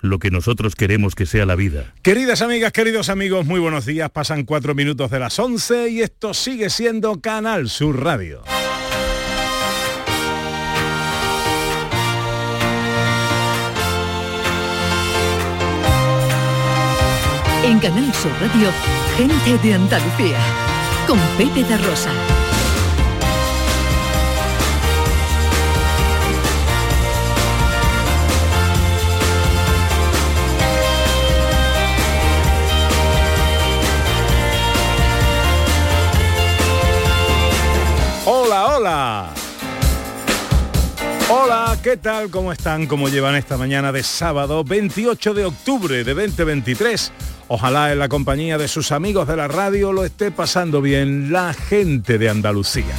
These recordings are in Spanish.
lo que nosotros queremos que sea la vida. Queridas amigas, queridos amigos, muy buenos días. Pasan cuatro minutos de las 11 y esto sigue siendo Canal Sur Radio. En Canal Sur Radio, gente de Andalucía, con Pepe de Rosa. Hola, ¿qué tal? ¿Cómo están? ¿Cómo llevan esta mañana de sábado 28 de octubre de 2023? Ojalá en la compañía de sus amigos de la radio lo esté pasando bien la gente de Andalucía.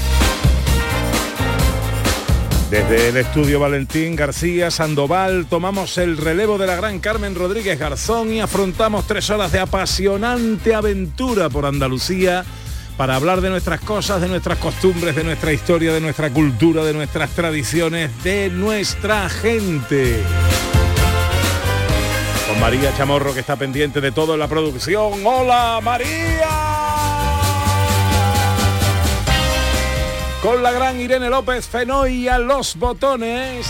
Desde el estudio Valentín García Sandoval tomamos el relevo de la gran Carmen Rodríguez Garzón y afrontamos tres horas de apasionante aventura por Andalucía para hablar de nuestras cosas, de nuestras costumbres, de nuestra historia, de nuestra cultura, de nuestras tradiciones, de nuestra gente. Con María Chamorro que está pendiente de todo en la producción. ¡Hola María! Con la gran Irene López Fenoy a los botones.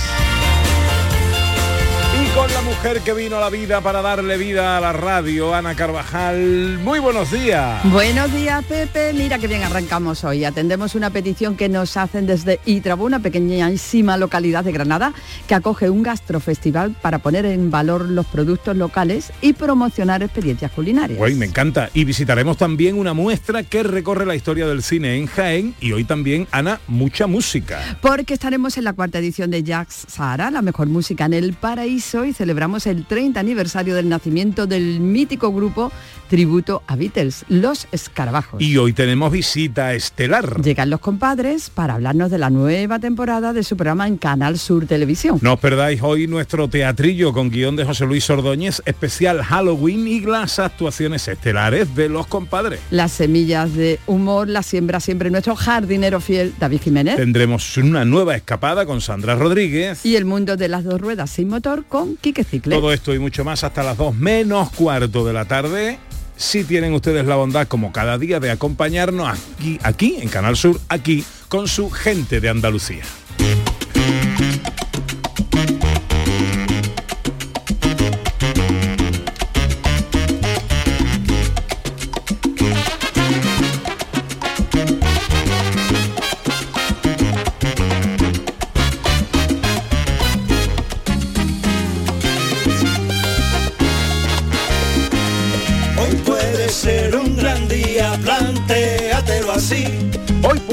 Con la mujer que vino a la vida para darle vida a la radio, Ana Carvajal. Muy buenos días. Buenos días, Pepe. Mira qué bien arrancamos hoy. Atendemos una petición que nos hacen desde Itrabo, una pequeñísima localidad de Granada, que acoge un gastrofestival para poner en valor los productos locales y promocionar experiencias culinarias. Hoy me encanta. Y visitaremos también una muestra que recorre la historia del cine en Jaén y hoy también, Ana, mucha música. Porque estaremos en la cuarta edición de Jazz Sahara, la mejor música en el paraíso y celebramos el 30 aniversario del nacimiento del mítico grupo tributo a Beatles, Los Escarabajos. Y hoy tenemos visita estelar. Llegan los compadres para hablarnos de la nueva temporada de su programa en Canal Sur Televisión. No os perdáis hoy nuestro teatrillo con guion de José Luis Ordóñez, especial Halloween y las actuaciones estelares de los compadres. Las semillas de humor las siembra siempre nuestro jardinero fiel David Jiménez. Tendremos una nueva escapada con Sandra Rodríguez. Y el mundo de las dos ruedas sin motor con Quique. Todo esto y mucho más hasta las 2 menos cuarto de la tarde si tienen ustedes la bondad como cada día de acompañarnos aquí, aquí en Canal Sur, aquí con su gente de Andalucía.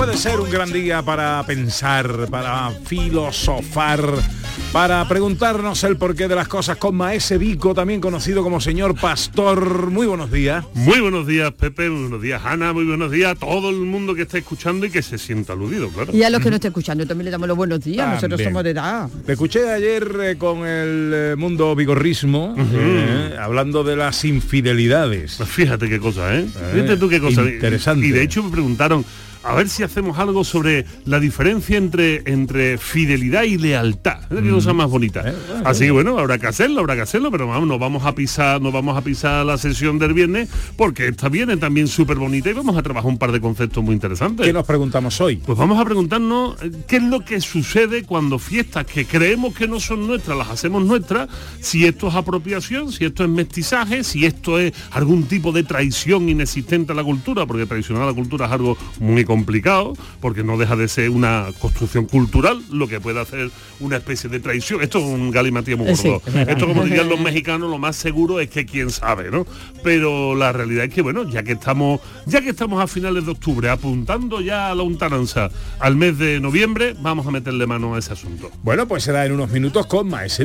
Puede ser un gran día para pensar, para filosofar, para preguntarnos el porqué de las cosas con Maese Vico, también conocido como señor Pastor. Muy buenos días. Muy buenos días, Pepe, muy buenos días, Ana, muy buenos días a todo el mundo que está escuchando y que se sienta aludido, claro. Y a los que no estén escuchando también le damos los buenos días, nosotros somos de edad. Te escuché ayer eh, con el eh, mundo vigorrismo, eh, hablando de las infidelidades. Pues fíjate qué cosa, ¿eh? Fíjate tú qué cosa. Interesante. Y de hecho me preguntaron, a ver si hacemos algo sobre la diferencia entre, entre fidelidad y lealtad. Es cosa más bonita. Así que bueno, habrá que hacerlo, habrá que hacerlo, pero vamos, nos vamos a pisar, nos vamos a pisar la sesión del viernes porque esta viene también súper bonita y vamos a trabajar un par de conceptos muy interesantes. ¿Qué nos preguntamos hoy? Pues vamos a preguntarnos eh, qué es lo que sucede cuando fiestas que creemos que no son nuestras las hacemos nuestras, si esto es apropiación, si esto es mestizaje, si esto es algún tipo de traición inexistente a la cultura, porque traicionar a la cultura es algo muy complicado, porque no deja de ser una construcción cultural, lo que puede hacer una especie de traición. Esto es un galimatías muy sí, gordo. esto, como dirían los mexicanos, lo más seguro es que quién sabe, ¿no? Pero la realidad es que, bueno, ya que estamos, ya que estamos a finales de octubre, apuntando ya a la untaranza al mes de noviembre, vamos a meterle mano a ese asunto. Bueno, pues será en unos minutos con Maese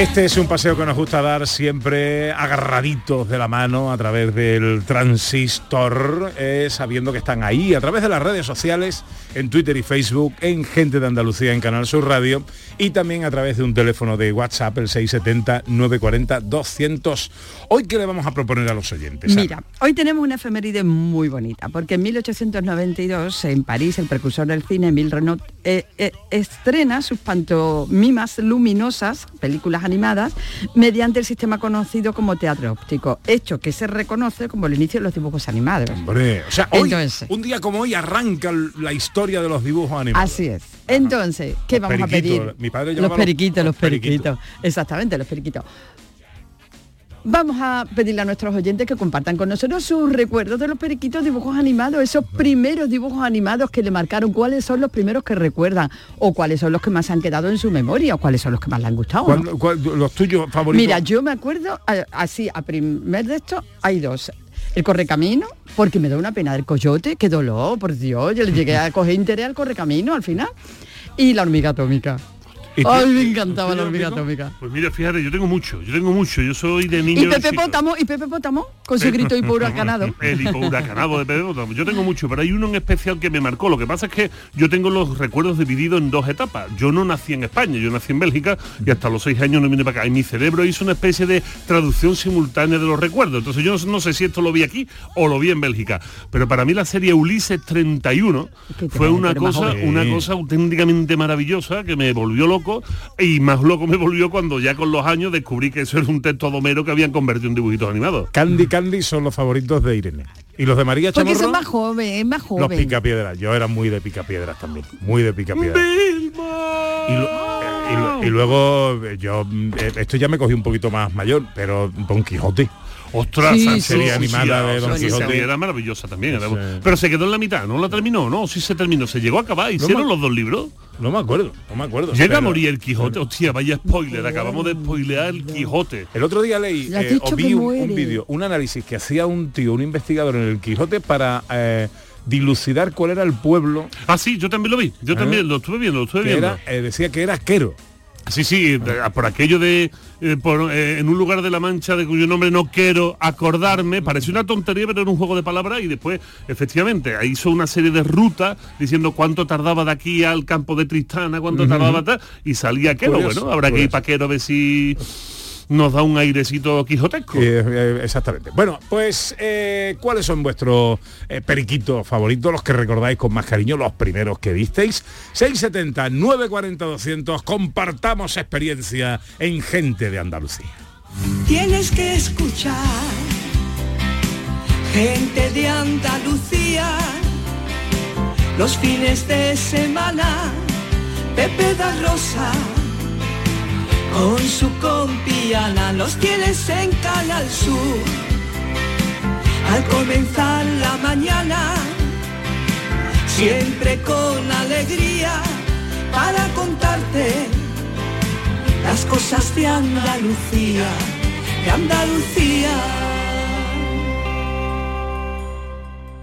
Este es un paseo que nos gusta dar siempre agarraditos de la mano a través del transistor, eh, sabiendo que están ahí a través de las redes sociales, en Twitter y Facebook, en Gente de Andalucía, en Canal Sur Radio y también a través de un teléfono de WhatsApp, el 670-940-200. Hoy, ¿qué le vamos a proponer a los oyentes? Ana? Mira, hoy tenemos una efeméride muy bonita, porque en 1892, en París, el precursor del cine, Emile Renault, eh, eh, estrena sus pantomimas luminosas, películas animadas, mediante el sistema conocido como teatro óptico, hecho que se reconoce como el inicio de los dibujos animados. Hombre, o sea, hoy, Entonces- un día como hoy arranca la historia de los dibujos animados. Así es. Entonces, ¿qué Los vamos a pedir? mi padre los periquitos, los los periquitos. Exactamente, los periquitos. Vamos a pedirle a nuestros oyentes que compartan con nosotros sus recuerdos de los periquitos dibujos animados, esos primeros dibujos animados que le marcaron, cuáles son los primeros que recuerdan, o cuáles son los que más han quedado en su memoria, o cuáles son los que más le han gustado. ¿no? ¿Cuál- cuál- los tuyos favoritos? Mira, yo me acuerdo, así, a primer de esto, hay dos. El correcamino, porque me da una pena del coyote, qué dolor, por Dios, yo le llegué a coger interés al correcamino al final. Y la hormiga atómica. Ay, me encantaba la ¿Yo hormiga atómica. Pues mira, fíjate, yo tengo mucho, yo tengo mucho, yo soy de niño... Y Pepe. Pótamo, y Pepe Pótamo, con su grito huracanado. El huracanado de Pepe Pótamo. Yo tengo mucho, pero hay uno en especial que me marcó. Lo que pasa es que yo tengo los recuerdos divididos en dos etapas. Yo no nací en España, yo nací en Bélgica y hasta los seis años no vine para acá. Y mi cerebro hizo una especie de traducción simultánea de los recuerdos. Entonces yo no, no sé si esto lo vi aquí o lo vi en Bélgica. Pero para mí la serie Ulises 31 que te fue una cosa, una cosa auténticamente maravillosa que me volvió loco y más loco me volvió cuando ya con los años descubrí que eso era un texto domero que habían convertido en dibujitos animados. Candy Candy son los favoritos de Irene. ¿Y los de María Porque Chamorro? son más joven, es más Los joven. picapiedras. Yo era muy de picapiedras también. Muy de picapiedras. Y, y y luego eh, yo, eh, esto ya me cogí un poquito más mayor, pero Don Quijote. Ostras, Sí, sí, animada sí, de Don Quijote era maravillosa también. era- Sí. Pero se quedó en la mitad, no la terminó, no, sí se terminó, se llegó a acabar, hicieron los dos libros. No me acuerdo, no me acuerdo. Llega a morir el Quijote, hostia, vaya spoiler, acabamos de spoilear el Quijote. El otro día leí eh, o vi un, vídeo, un análisis que hacía un tío, un investigador en el Quijote para eh, dilucidar cuál era el pueblo Ah, sí, yo también lo vi, yo también lo estuve viendo, lo estuve que viendo. era, eh, decía que era Quero. Sí, sí, por aquello de eh, por, eh, en un lugar de la Mancha de cuyo nombre no quiero acordarme, parece una tontería, pero era un juego de palabras y después, efectivamente, ahí hizo una serie de rutas diciendo cuánto tardaba de aquí al campo de Tristana, cuánto tardaba tal, y salía Quero, bueno, habrá que ir para Quero a ver si nos da un airecito quijotesco. Eh, eh, exactamente. Bueno, pues, eh, ¿cuáles son vuestros eh, periquitos favoritos, los que recordáis con más cariño, los primeros que visteis? 670 940 200, compartamos experiencia en Gente de Andalucía. Tienes que escuchar gente de Andalucía los fines de semana. Pepe da Rosa con su compiana los tienes en Canal Sur. Al comenzar la mañana, siempre con alegría para contarte las cosas de Andalucía, de Andalucía.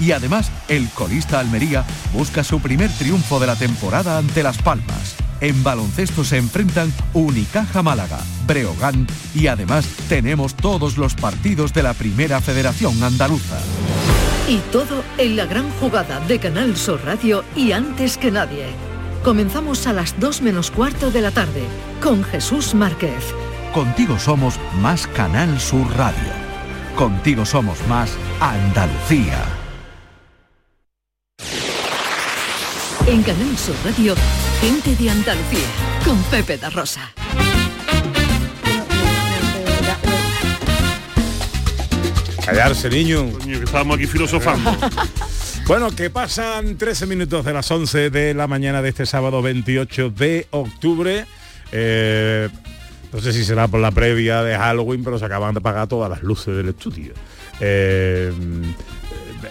Y además, el colista Almería busca su primer triunfo de la temporada ante Las Palmas. En baloncesto se enfrentan Unicaja Málaga, Breogán y además tenemos todos los partidos de la Primera Federación Andaluza. Y todo en la gran jugada de Canal Sur Radio y antes que nadie. Comenzamos a las 2 menos cuarto de la tarde con Jesús Márquez. Contigo somos más Canal Sur Radio. Contigo somos más Andalucía. En Canal Sur Radio, gente de Andalucía con Pepe da Rosa. Callarse, niño. Coño, que estábamos aquí filosofando. Bueno, que pasan 13 minutos de las 11 de la mañana de este sábado 28 de octubre. Eh, No sé si será por la previa de Halloween, pero se acaban de apagar todas las luces del estudio. Eh,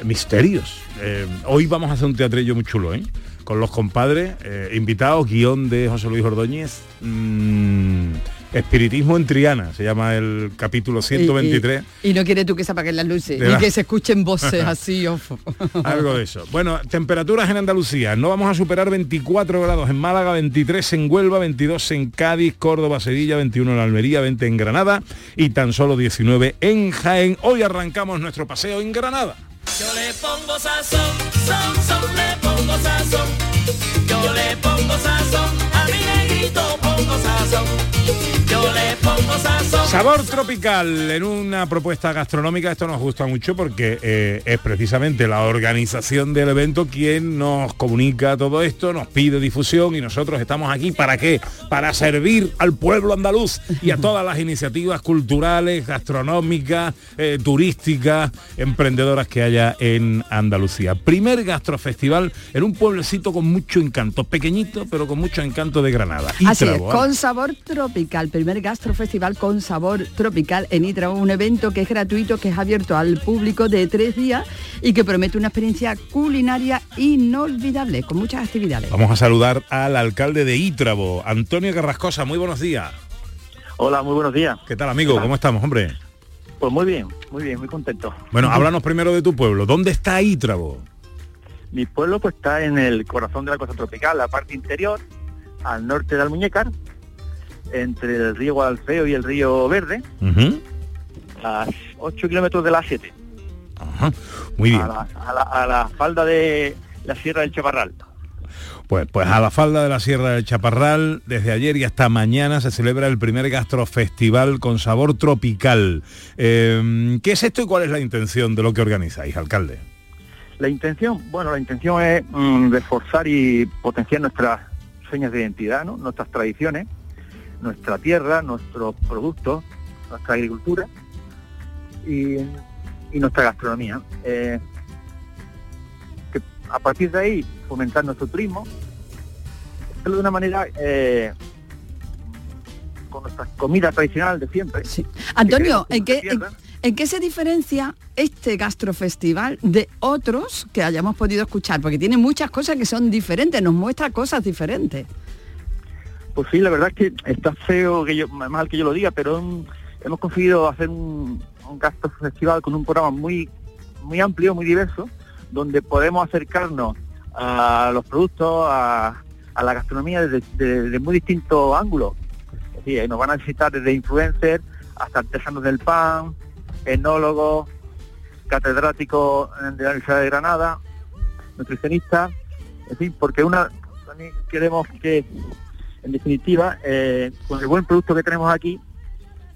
misterios. Eh, hoy vamos a hacer un teatrillo muy chulo, ¿eh? Con los compadres, eh, invitados, guion de José Luis Ordóñez. mm, Espiritismo en Triana, se llama el capítulo 123. Y, y- y no quieres tú que se apaguen las luces y la- que se escuchen voces así. of- Algo de eso. Bueno, temperaturas en Andalucía. No vamos a superar 24 grados en Málaga, 23 en Huelva, 22 en Cádiz, Córdoba, Sevilla, 21 en Almería, 20 en Granada y tan solo 19 en Jaén. Hoy arrancamos nuestro paseo en Granada. Yo le pongo sazón, son, son, le pongo Yo le pongo sazón, a mi negrito pongo sazón. Yo le pongo sazón. Sabor tropical en una propuesta gastronómica, esto nos gusta mucho porque eh, es precisamente la organización del evento quien nos comunica todo esto, nos pide difusión y nosotros estamos aquí para qué? Para servir al pueblo andaluz y a todas las iniciativas culturales, gastronómicas, eh, turísticas, emprendedoras que haya en Andalucía. Primer gastrofestival en un pueblecito con mucho encanto, pequeñito pero con mucho encanto de Granada. Así es, ¿eh? con sabor tropical, primer gastrofestival con sabor tropical en Itra, un evento que es gratuito, que es abierto al público de tres días y que promete una experiencia culinaria inolvidable, con muchas actividades. Vamos a saludar al alcalde de Ítrabo, Antonio Carrascosa. Muy buenos días. Hola, muy buenos días. ¿Qué tal, amigo? ¿Cómo estamos, hombre? Pues muy bien, muy bien, muy contento. Bueno, háblanos primero de tu pueblo. ¿Dónde está Ítrabo? Mi pueblo pues está en el corazón de la costa tropical, la parte interior, al norte de Almuñécar, entre el río Guadalfeo y el río Verde, a 8 kilómetros de la 7, Ajá. Muy bien. a la, a la- a la falda de la Sierra del Chaparral. Pues, pues a la falda de la Sierra del Chaparral, desde ayer y hasta mañana se celebra el primer gastrofestival con sabor tropical. Eh, ¿Qué es esto y cuál es la intención de lo que organizáis, alcalde? La intención, bueno, la intención es mm, reforzar y potenciar nuestras señas de identidad, ¿no? nuestras tradiciones, nuestra tierra, nuestros productos, nuestra agricultura y, y nuestra gastronomía. Eh, que a partir de ahí fomentar nuestro turismo, hacerlo de una manera eh, con nuestra comida tradicional de siempre. Antonio, que ¿en qué, en, en qué se diferencia este gastrofestival de otros que hayamos podido escuchar? Porque tiene muchas cosas que son diferentes, nos muestra cosas diferentes. Pues sí, la verdad es que está feo que yo, mal que yo lo diga, pero hemos conseguido hacer un, gasto festival con un programa muy, muy amplio, muy diverso, donde podemos acercarnos a los productos, a, la gastronomía desde, de- de muy distintos ángulos. Es nos van a visitar desde influencers hasta artesanos del pan, enólogos, catedráticos de la Universidad de Granada, nutricionistas, en fin, porque una también queremos que en definitiva, eh, con el buen producto que tenemos aquí,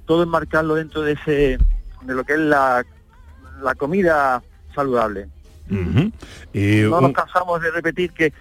todo enmarcarlo dentro de ese de lo que es la, la comida saludable. Y no nos cansamos de repetir que eh,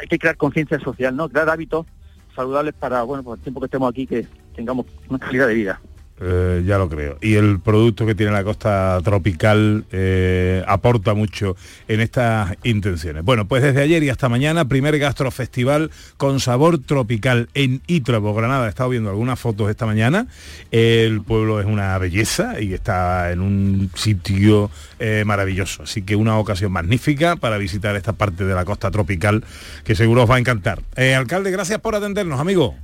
hay que crear conciencia social, ¿no? Crear hábitos saludables para, bueno, por el tiempo que estemos aquí, que tengamos una calidad de vida. Eh, ya lo creo. Y el producto que tiene la costa tropical eh, aporta mucho en estas intenciones. Bueno, pues desde ayer y hasta mañana, primer gastrofestival con sabor tropical en Ítrabo, Granada. He estado viendo algunas fotos esta mañana. El pueblo es una belleza y está en un sitio eh, maravilloso. Así que una ocasión magnífica para visitar esta parte de la costa tropical que seguro os va a encantar. Alcalde, gracias por atendernos, amigo.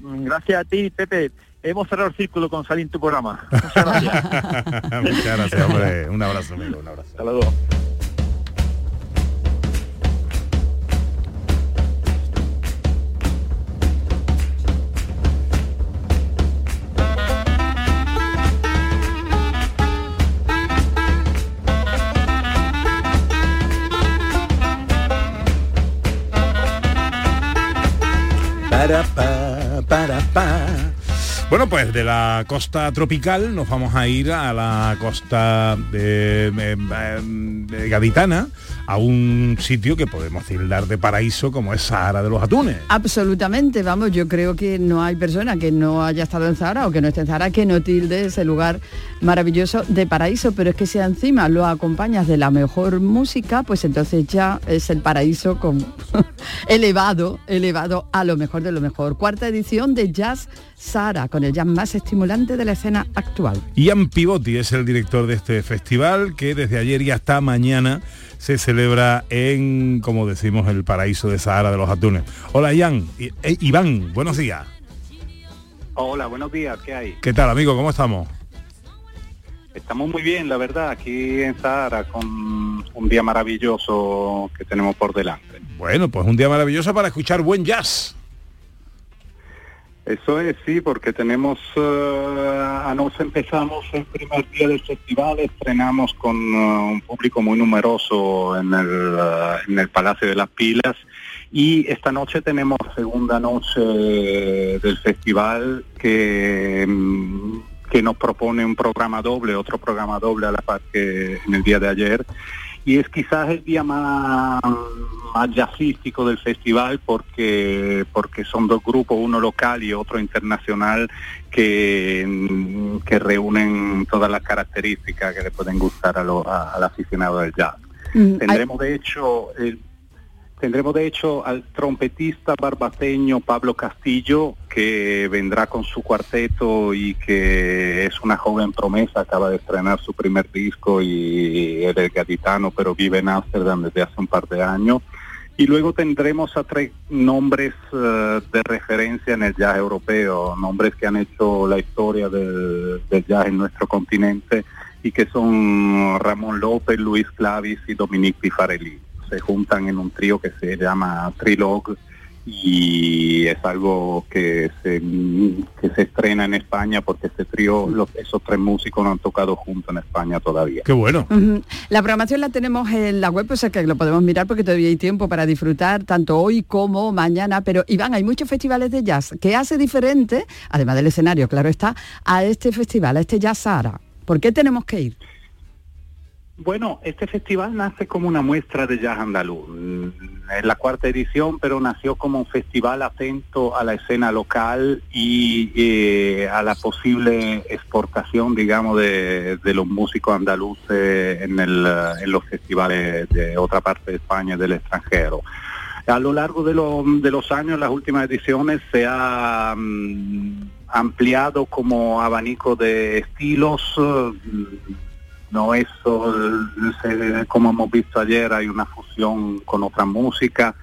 Gracias a ti, Pepe. Hemos cerrado el círculo con salir en tu programa. Muchas gracias. Muchas gracias, hombre. Un abrazo, amigo. Un abrazo. Hasta luego. Para, pa, para, pa. Bueno, pues de la costa tropical nos vamos a ir a la costa de, eh, de gaditana, a un sitio que podemos tildar de paraíso como es Sahara de los Atunes. Absolutamente, vamos, yo creo que no hay persona que no haya estado en Zahara o que no esté en Zahara que no tilde ese lugar maravilloso de paraíso, pero es que si encima lo acompañas de la mejor música, pues entonces ya es el paraíso con elevado, elevado a lo mejor de lo mejor. Cuarta edición de Jazz Sahara, con el jazz más estimulante de la escena actual. Ian Pivotti es el director de este festival que desde ayer y hasta mañana se celebra en, como decimos, el paraíso de Sahara de los Atunes. Hola Ian, I- eh, Iván, buenos días. Hola, buenos días, ¿qué hay? ¿Qué tal amigo? ¿Cómo estamos? Estamos muy bien, la verdad, aquí en Sahara con un día maravilloso que tenemos por delante. Bueno, pues un día maravilloso para escuchar buen jazz. Eso es, sí, porque tenemos, eh, anoche empezamos el primer día del festival, estrenamos con eh, un público muy numeroso en el, eh, en el Palacio de las Pilas y esta noche tenemos segunda noche del festival que, mm, que nos propone un programa doble, otro programa doble a la par que en el día de ayer y es quizás el día más, más jazzístico del festival porque porque son dos grupos, uno local y otro internacional que, que reúnen todas las características que le pueden gustar a lo- a- al aficionado del jazz. Mm, Tendremos de hecho el- Tendremos de hecho al trompetista barbateño Pablo Castillo, que vendrá con su cuarteto y que es una joven promesa, acaba de estrenar su primer disco y es gaditano, pero vive en Ámsterdam desde hace un par de años. Y luego tendremos a tres nombres eh, de referencia en el jazz europeo, nombres que han hecho la historia del, del jazz en nuestro continente y que son Ramón López, Luis Clavis y Dominique Pifarelli. Se juntan en un trío que se llama Trilog y es algo que se, que se estrena en España porque este trío, los- esos tres músicos no han tocado juntos en España todavía. Qué bueno. La programación la tenemos en la web, o sea que lo podemos mirar porque todavía hay tiempo para disfrutar tanto hoy como mañana. Pero Iván, hay muchos festivales de jazz. ¿Qué hace diferente, además del escenario, claro está, a este festival, a este Jazz Sahara? ¿Por qué tenemos que ir? Bueno, este festival nace como una muestra de jazz andaluz. Mm, Es la cuarta edición, pero nació como un festival atento a la escena local y eh, a la posible exportación, digamos, de, los músicos andaluces en, el, en los festivales de otra parte de España y del extranjero. A lo largo de, lo- de los años, las últimas ediciones, se ha mm, ampliado como abanico de estilos. Eh, no es como hemos visto ayer, hay una fusión con otra música.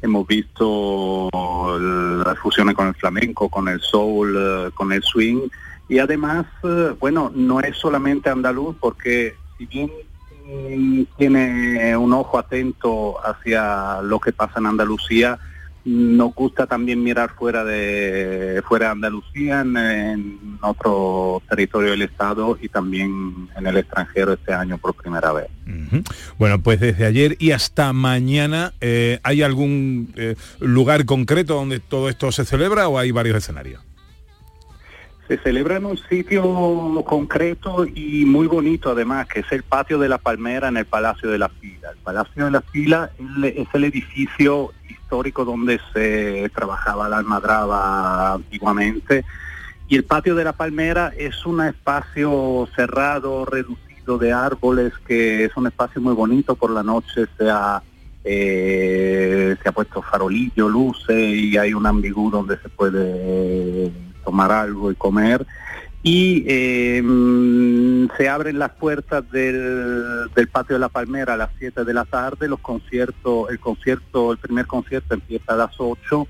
Hemos visto las fusiones con el flamenco, con el soul, eh, con el swing. Y además, eh, bueno, no es solamente andaluz, porque si bien mm, tiene un ojo atento hacia lo que pasa en Andalucía, nos gusta también mirar fuera de fuera de Andalucía, en, en otro territorio del Estado y también en el extranjero este año por primera vez. Bueno, pues desde ayer y hasta mañana, eh, ¿hay algún eh, lugar concreto donde todo esto se celebra o hay varios escenarios? Se celebra en un sitio concreto y muy bonito además, que es el patio de la Palmera en el Palacio de la Fila. El Palacio de la Fila es- es el edificio histórico donde se trabajaba la almadraba antiguamente. Y el patio de la Palmera es un espacio cerrado, reducido de árboles, que es un espacio muy bonito. Por la noche se ha, eh, se ha puesto farolillo, luces y hay un ambigú donde se puede tomar algo y comer. Y eh, se abren las puertas del, del patio de la Palmera a las 7 de la tarde. Los conciertos, el concierto, el primer concierto empieza a las 8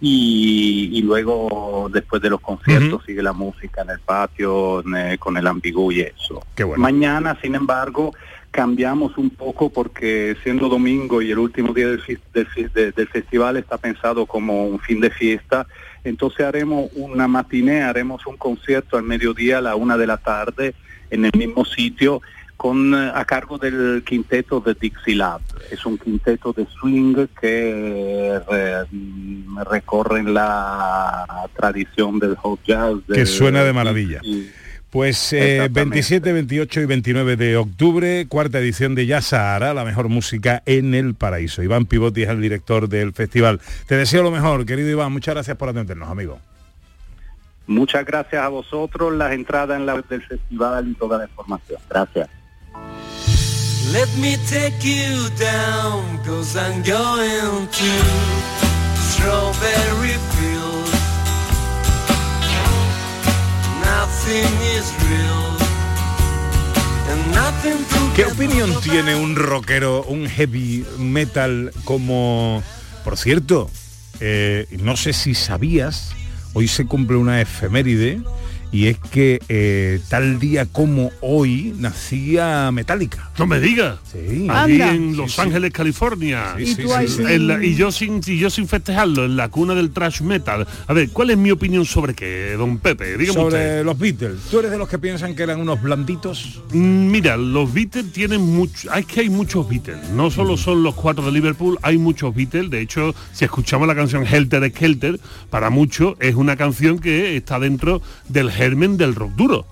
y, y luego después de los conciertos sigue la música en el patio en, con el ambigú y eso. Bueno. Mañana, sin embargo, cambiamos un poco porque siendo domingo y el último día del, del del festival está pensado como un fin de fiesta, entonces haremos una matiné, haremos un concierto al mediodía a la una de la tarde en el mismo sitio con eh, a cargo del quinteto de Dixie Lab. Es un quinteto de swing que eh, mm, recorren la tradición del hot jazz. Que del- suena de maravilla. y- Pues eh, Exactamente. 27, 28 y 29 de octubre, cuarta edición de Ya Sahara, la mejor música en el paraíso. Iván Pivotti es el director del festival. Te deseo lo mejor, querido Iván. Muchas gracias por atendernos, amigo. Muchas gracias a vosotros, las entradas en la web del festival y toda la información. Gracias. Let me take you down, cause I'm going to Strawberry Field. ¿Qué opinión tiene un rockero, un heavy metal como... Por cierto, eh, no sé si sabías, hoy se cumple una efeméride y es que eh, tal día como hoy nacía Metallica. No me digas. Sí. Allí Anda. en Los Ángeles, California. Sí, En la- y, yo sin, y yo sin festejarlo, en la cuna del trash metal. A ver, ¿cuál es mi opinión sobre qué, don Pepe? Dígame Sobre usted. los Beatles. ¿Tú eres de los que piensan que eran unos blanditos? Mm, Mira, los Beatles tienen mucho, hay que hay muchos Beatles, no solo son los cuatro de Liverpool, hay muchos Beatles, de hecho, si escuchamos la canción Helter Skelter, para muchos es una canción que está dentro del germen del rock duro.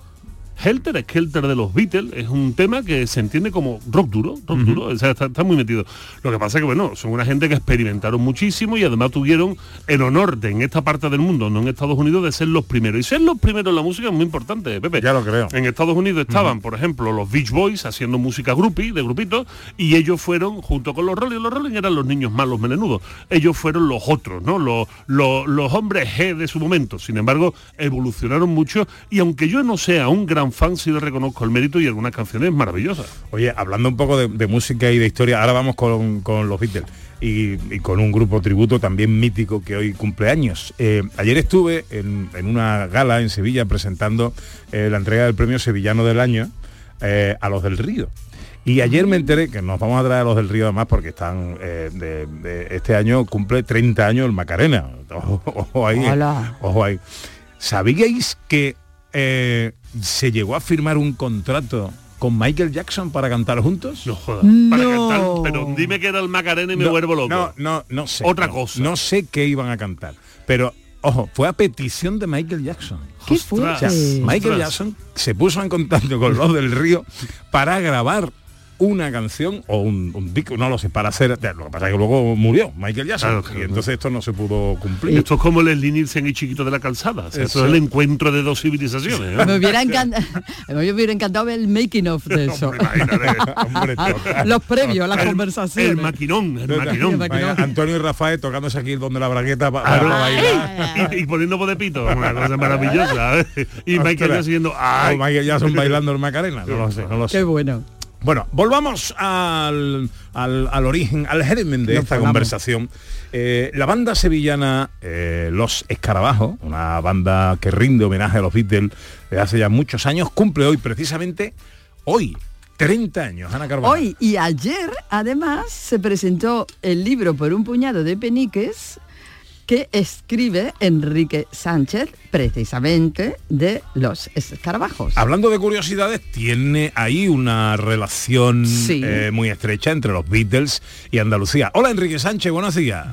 Helter Skelter de los Beatles es un tema que se entiende como rock duro, rock duro, o sea, está, está muy metido. Lo que pasa es que, bueno, son una gente que experimentaron muchísimo y además tuvieron el honor de en esta parte del mundo, no en Estados Unidos, de ser los primeros. Y ser los primeros en la música es muy importante, Pepe. Ya lo creo. En Estados Unidos estaban, por ejemplo, los Beach Boys haciendo música groupie, de grupitos, y ellos fueron, junto con los Rolling, los Rolling eran los niños malos melenudos, ellos fueron los otros, ¿no? Los, los, los hombres G de su momento. Sin embargo, evolucionaron mucho, y aunque yo no sea un gran fan, sí le reconozco el mérito y algunas canciones maravillosas. Oye, hablando un poco de, de música y de historia, ahora vamos con, con los Beatles y, y con un grupo tributo también mítico que hoy cumple años. Eh, ayer estuve en, en una gala en Sevilla presentando eh, la entrega del premio Sevillano del Año eh, a los del Río. Y ayer me enteré que nos vamos a traer a los del Río además porque están eh, de, de- este año cumple 30 años el Macarena. Ojo, ojo ahí. Hola. Ojo ahí. ¿Sabíais que eh, se llegó a firmar un contrato con Michael Jackson para cantar juntos? No jodas. Para cantar, pero dime que era el Macarena y me No, vuelvo loco. No, no, no sé. Otra no, cosa. No sé qué iban a cantar. Pero, ojo, fue a petición de Michael Jackson. ¡Qué O sea, fuerte! Michael Ostras. Jackson se puso en contacto con los del río para grabar una canción o un, un disco, no lo sé, para hacer. Lo que pasa es que luego murió Michael Jackson. Claro, claro. y entonces esto no se pudo cumplir. Esto es como el Nielsen y Chiquito de la Calzada. O sea, esto Eso. es el encuentro de dos civilizaciones. ¿eh? Me hubiera, encantado, me hubiera encantado ver el making of de eso. Hombre. Hombre. Los previos, las El- conversaciones. El maquinón, el maquinón. Vaya, Antonio y Rafael tocándose aquí donde la bragueta para bailar. y, y poniendo voz de pito, una cosa maravillosa. ¿eh? Y Michael. Jackson diciendo, O ¡ay! Michael Jackson bailando el Macarena. No lo sé, no lo sé. Qué bueno. Bueno, volvamos al, al- al origen, al germen de Nos esta conversación. Eh, la banda sevillana eh, Los Escarabajos, una banda que rinde homenaje a los Beatles desde hace ya muchos años, cumple hoy precisamente hoy 30 años, Ana Carvajal. Hoy y ayer, además, se presentó el libro por un puñado de peniques que escribe Enrique Sánchez, precisamente de los escarabajos. Hablando de curiosidades, tiene ahí una relación Sí. eh, muy estrecha entre los Beatles y Andalucía. Hola Enrique Sánchez, buenos días.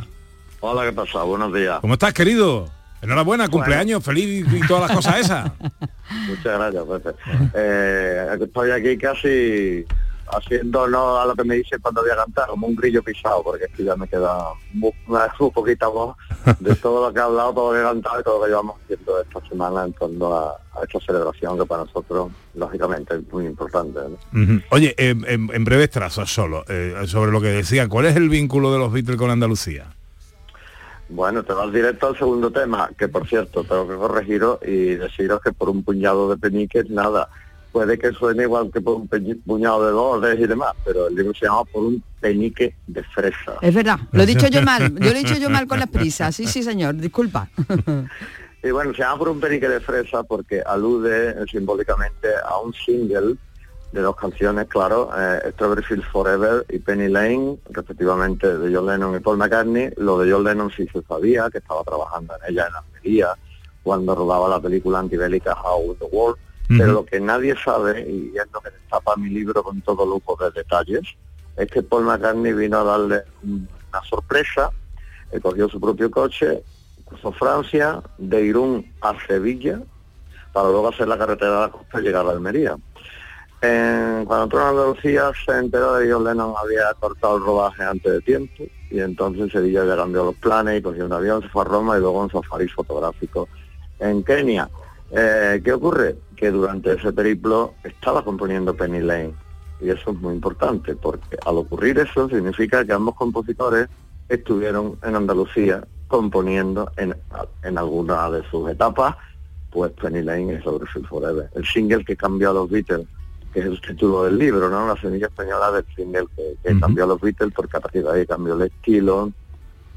Hola, ¿qué pasa? Buenos días. ¿Cómo estás, querido? Enhorabuena, cumpleaños, feliz y todas las cosas esas. Muchas gracias, Pepe. Eh, estoy aquí casi haciendo honor a lo que me dice cuando voy a cantar, como un grillo pisado, porque es que ya me queda muy, una muy poquita voz de todo lo que he hablado, todo lo que he cantado y todo lo que llevamos haciendo esta semana en torno a, a esta celebración que para nosotros, lógicamente, es muy importante. ¿no? Oye, en, en- en breves trazos solo, eh, sobre lo que decía, ¿cuál es el vínculo de los Beatles con Andalucía? Bueno, te vas directo al segundo tema, que por cierto, tengo que corregiros y deciros que por un puñado de peniques, nada, puede que suene igual que por un puñado de dólares y demás, pero el libro se llama por un penique de fresa. Es verdad, lo he dicho yo mal, yo lo he dicho yo mal con las prisas, sí, sí señor, disculpa. Y bueno, se llama por un penique de fresa porque alude eh, simbólicamente a un single de dos canciones, claro, eh, Strawberry Fields Forever y Penny Lane, respectivamente de John Lennon y Paul McCartney. Lo de John Lennon sí se sabía, que estaba trabajando en ella en Almería cuando rodaba la película antibélica How the World. Pero lo que nadie sabe, y es lo que destapa mi libro con todo lujo de detalles, es que Paul McCartney vino a darle una sorpresa, eh, cogió su propio coche, cruzó Francia, de Irún a Sevilla, para luego hacer la carretera de la costa y llegar a Almería. Cuando entró en Andalucía se enteró de que John Lennon había cortado el rodaje antes de tiempo y entonces en Sevilla ya cambió los planes y cogió un avión, se fue a Roma y luego un safari fotográfico en Kenia. Eh, ¿Qué ocurre? Que durante ese periplo estaba componiendo Penny Lane y eso es muy importante porque al ocurrir eso significa que ambos compositores estuvieron en Andalucía componiendo en, en alguna de sus etapas pues Penny Lane es Over Forever, el single que cambió a los Beatles, que es el título del libro, ¿no? La semilla española del single que, que cambió a los Beatles porque a partir de ahí cambió el estilo,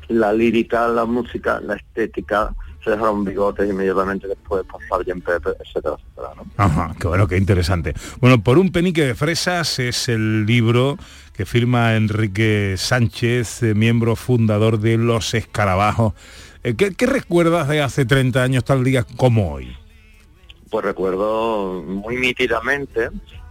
la lírica, la música, la estética, se dejaron bigotes inmediatamente después pasar Jen Pepe, etcétera, etcétera, ¿no? Ajá, qué bueno, qué interesante. Bueno, por un penique de fresas es el libro que firma Enrique Sánchez, eh, miembro fundador de Los Escarabajos. Eh, ¿qué, qué recuerdas de hace 30 años tal día como hoy? Pues recuerdo muy nítidamente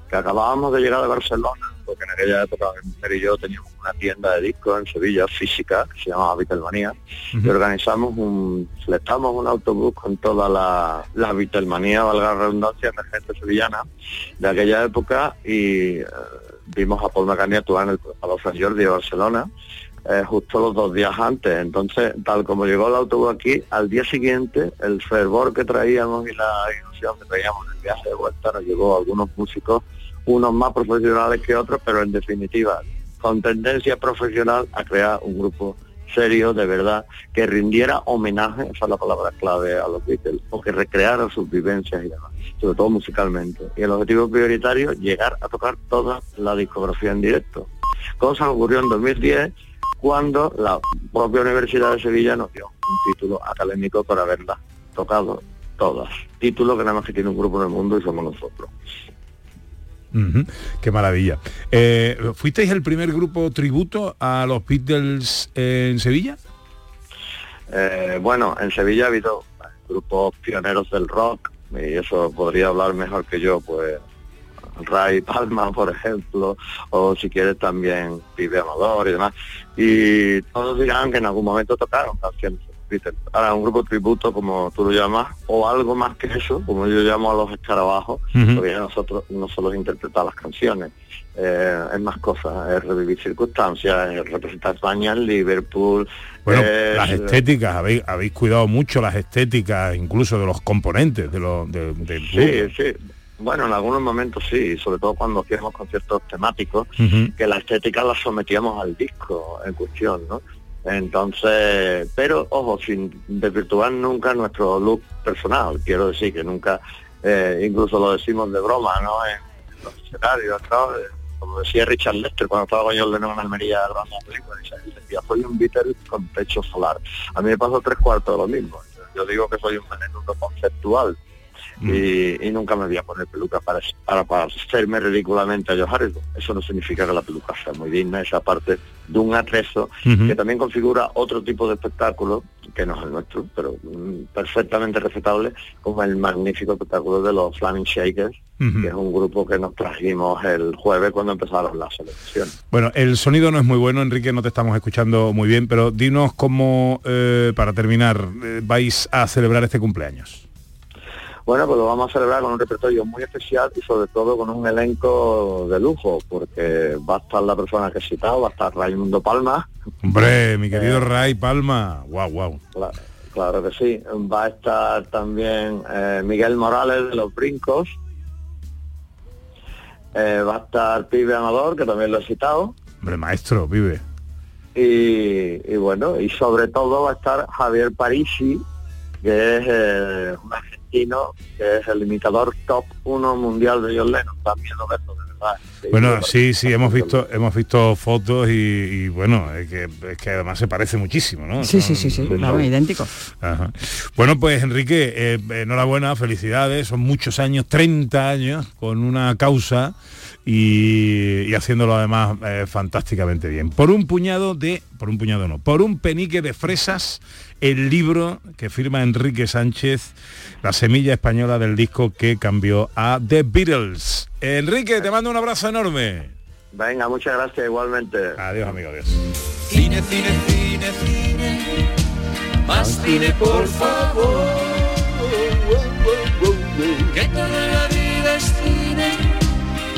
que acabábamos de llegar de Barcelona, porque en aquella época mi mujer y yo teníamos una tienda de discos en Sevilla física que se llamaba Beatlemanía y organizamos un, fletamos un autobús con toda la, la Beatlemanía, valga la redundancia, de gente sevillana de aquella época y eh, vimos a Paul McCartney actuar en el Palau Jordi de Barcelona eh, justo los dos días antes. Entonces, tal como llegó el autobús aquí, al día siguiente, el fervor que traíamos y la ilusión que traíamos en el viaje de vuelta nos llevó a algunos músicos, unos más profesionales que otros, pero en definitiva, con tendencia profesional a crear un grupo serio, de verdad, que rindiera homenaje, esa es la palabra clave a los Beatles, o que recreara sus vivencias y demás, sobre todo musicalmente. Y el objetivo prioritario, llegar a tocar toda la discografía en directo. Cosa ocurrió en 2010 cuando la propia Universidad de Sevilla nos dio un título académico por haberla tocado todas. Título que nada más que tiene un grupo en el mundo y somos nosotros. Qué maravilla. Eh, ¿Fuisteis el primer grupo tributo a los Beatles en Sevilla? Eh, bueno, en Sevilla ha habido grupos pioneros del rock y eso podría hablar mejor que yo, pues Ray Palma, por ejemplo, o si quieres también Pibe Amador y demás. Y todos dirán que en algún momento tocaron canciones Beatles. Ahora, un grupo tributo, como tú lo llamas, o algo más que eso, como yo llamo a los escarabajos, Ujú. porque ya nosotros no solo es interpretar las canciones, eh, es más cosas, es revivir circunstancias, es representar España en Liverpool. Bueno, es- las estéticas, habéis, habéis cuidado mucho las estéticas, incluso de los componentes de los de- Sí, sí. Bueno, en algunos momentos sí, sobre todo cuando hacíamos conciertos temáticos, que la estética la sometíamos al disco en cuestión, ¿no? Entonces, pero ojo, sin desvirtuar nunca nuestro look personal, quiero decir que nunca, eh, incluso lo decimos de broma, ¿no? En los escenarios, ¿no? Como decía Richard Lester cuando estaba con John Lennon en Almería grabando la soy un Beatle con techo solar. A mí me pasó tres cuartos de lo mismo. Yo digo que soy un menudo conceptual y, y nunca me voy a poner peluca para, para parecerme ridículamente a Joe Harrison. Eso no significa que la peluca sea muy digna, esa parte de un atrezo que también configura otro tipo de espectáculo, que no es el nuestro, pero mm, perfectamente respetable, como el magnífico espectáculo de los Flaming Shakers, que es un grupo que nos trajimos el jueves cuando empezaron las elecciones. Bueno, el sonido no es muy bueno, Enrique, no te estamos escuchando muy bien, pero dinos cómo, eh, para terminar, eh, vais a celebrar este cumpleaños. Bueno, pues lo vamos a celebrar con un repertorio muy especial y sobre todo con un elenco de lujo, porque va a estar la persona que he citado, va a estar Raimundo Palma, Hombre, mi querido Ray Palma, guau, guau. Cla- Claro que sí. Va a estar también eh, Miguel Morales de Los Brincos. Eh, va a estar Pibe Amador, que también lo he citado. Hombre, maestro, vive. Y, y bueno, y sobre todo va a estar Javier Parisi, que es eh, argentino, que es el imitador top 1 mundial de John Lennon. También lo verlo, de verdad. Bueno, sí, sí, hemos visto, hemos visto fotos y, y, bueno, es que, es que además se parece muchísimo, ¿no? Sí, sí, sí, sí, vamos, idéntico. Ajá. Bueno, pues Enrique, eh, enhorabuena, felicidades, son muchos años, 30 años con una causa y, y haciéndolo además eh, fantásticamente bien. Por un puñado de, por un puñado no, por un penique de fresas, el libro que firma Enrique Sánchez, la semilla española del disco que cambió a The Beatles. Enrique, te mando un abrazo enorme. Venga, muchas gracias igualmente. Adiós, amigo, adiós. Cine, cine, cine, cine. Más cine, por favor. que toda la vida es cine.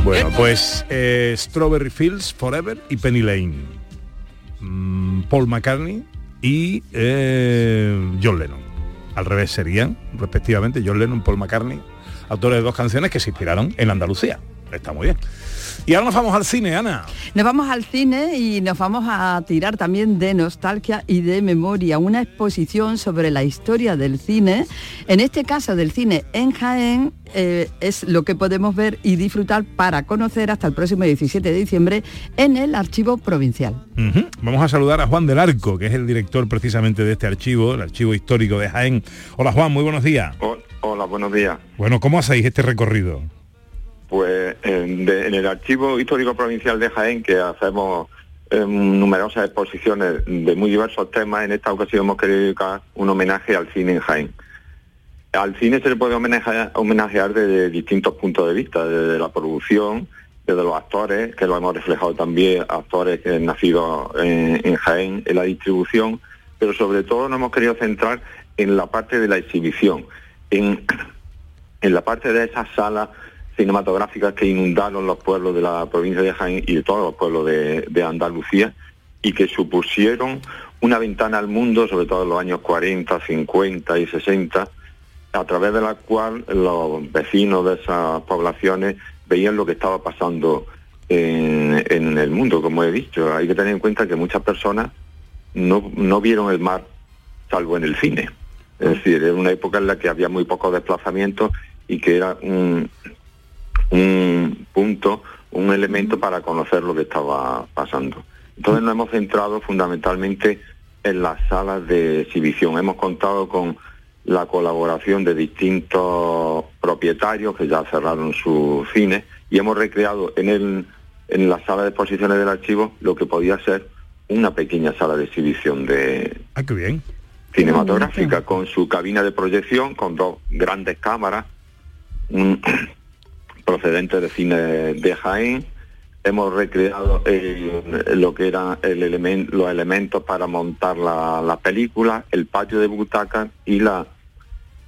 Bueno, pues eh, Strawberry Fields Forever y Penny Lane. Mm, Paul McCartney y eh, John Lennon. Al revés serían, respectivamente, John Lennon, Paul McCartney, autores de dos canciones que se inspiraron en Andalucía. Está muy bien. Y ahora nos vamos al cine, Ana. Nos vamos al cine y nos vamos a tirar también de nostalgia y de memoria, una exposición sobre la historia del cine, en este caso del cine en Jaén, eh, es lo que podemos ver y disfrutar para conocer hasta el próximo 17 de diciembre en el Archivo Provincial. Vamos a saludar a Juan del Arco, que es el director precisamente de este archivo, el archivo histórico de Jaén. Hola Juan, muy buenos días. Hola, buenos días. Bueno, ¿cómo hacéis este recorrido? Pues en, el Archivo Histórico Provincial de Jaén, que hacemos em, numerosas exposiciones de muy diversos temas, en esta ocasión hemos querido dedicar un homenaje al cine en Jaén. Al cine se le puede homenajear, desde distintos puntos de vista, desde la producción, desde los actores, que lo hemos reflejado también, actores que han nacido en, en Jaén, en la distribución, pero sobre todo nos hemos querido centrar en la parte de la exhibición, en, en la parte de esas salas cinematográficas que inundaron los pueblos de la provincia de Jaén y de todos los pueblos de, de Andalucía y que supusieron una ventana al mundo, sobre todo en los años 40, 50 y 60, a través de la cual los vecinos de esas poblaciones veían lo que estaba pasando en, en el mundo, como he dicho. Hay que tener en cuenta que muchas personas no, no vieron el mar salvo en el cine. Es decir, era una época en la que había muy pocos desplazamientos y que era un, un punto, un elemento para conocer lo que estaba pasando. Entonces nos hemos centrado fundamentalmente en las salas de exhibición. Hemos contado con la colaboración de distintos propietarios que ya cerraron sus cines y hemos recreado en, el, en la sala de exposiciones del archivo lo que podía ser una pequeña sala de exhibición de Ah, qué bien. cinematográfica con su cabina de proyección, con dos grandes cámaras, un- procedente de cine de Jaén. Hemos recreado lo que eran el elemen- los elementos para montar la, la película, el patio de butacas y la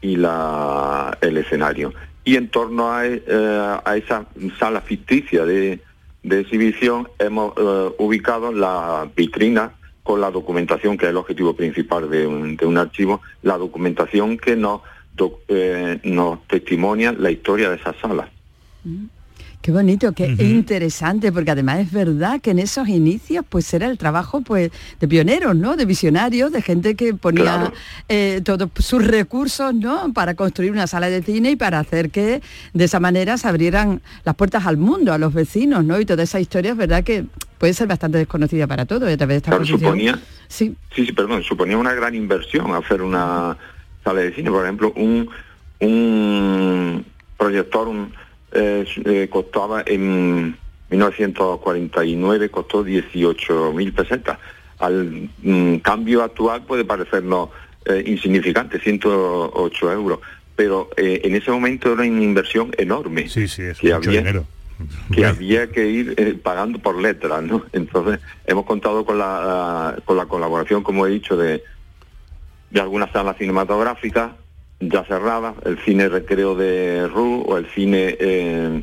y la el escenario. Y en torno a, eh, a esa sala ficticia de, de exhibición hemos eh, ubicado la vitrina con la documentación, que es el objetivo principal de un, de un archivo, la documentación que nos, eh, nos testimonia la historia de esa sala. Qué bonito, qué interesante, porque además es verdad que en esos inicios pues era el trabajo pues de pioneros, ¿no? De visionarios, de gente que ponía Claro. eh, todos sus recursos, ¿no? Para construir una sala de cine y para hacer que de esa manera se abrieran las puertas al mundo, a los vecinos, ¿no? Y toda esa historia es verdad que puede ser bastante desconocida para todos y a través de esta Claro, suponía, Sí. sí, sí, perdón, suponía una gran inversión hacer una sala de cine. Por ejemplo, un, un proyector un, eh, eh, costaba en 1949 costó 18 mil pesetas. Al mm, cambio actual puede parecernos eh, insignificante, 108 euros, pero eh, en ese momento era una inversión enorme. Sí, sí, es que mucho había, dinero. que había que ir eh, pagando por letras, ¿no? Entonces hemos contado con la con la colaboración, como he dicho, de de algunas salas cinematográficas ya cerradas, el cine recreo de Ru o el cine eh,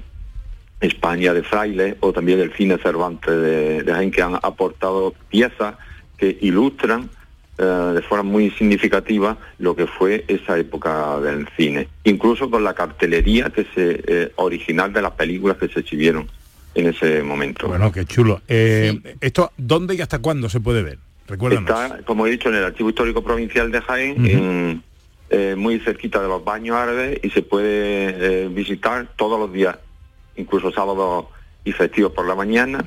España de Fraile o también el cine Cervantes de, de Jaén que han aportado piezas que ilustran eh, de forma muy significativa lo que fue esa época del cine, incluso con la cartelería que se eh, original de las películas que se exhibieron en ese momento. Bueno, qué chulo. Eh, ¿Esto dónde y hasta cuándo se puede ver? Recuérdanos. Está, como he dicho, en el Archivo Histórico Provincial de Jaén, en, eh, muy cerquita de los baños árabes y se puede eh, visitar todos los días, incluso sábados y festivos por la mañana,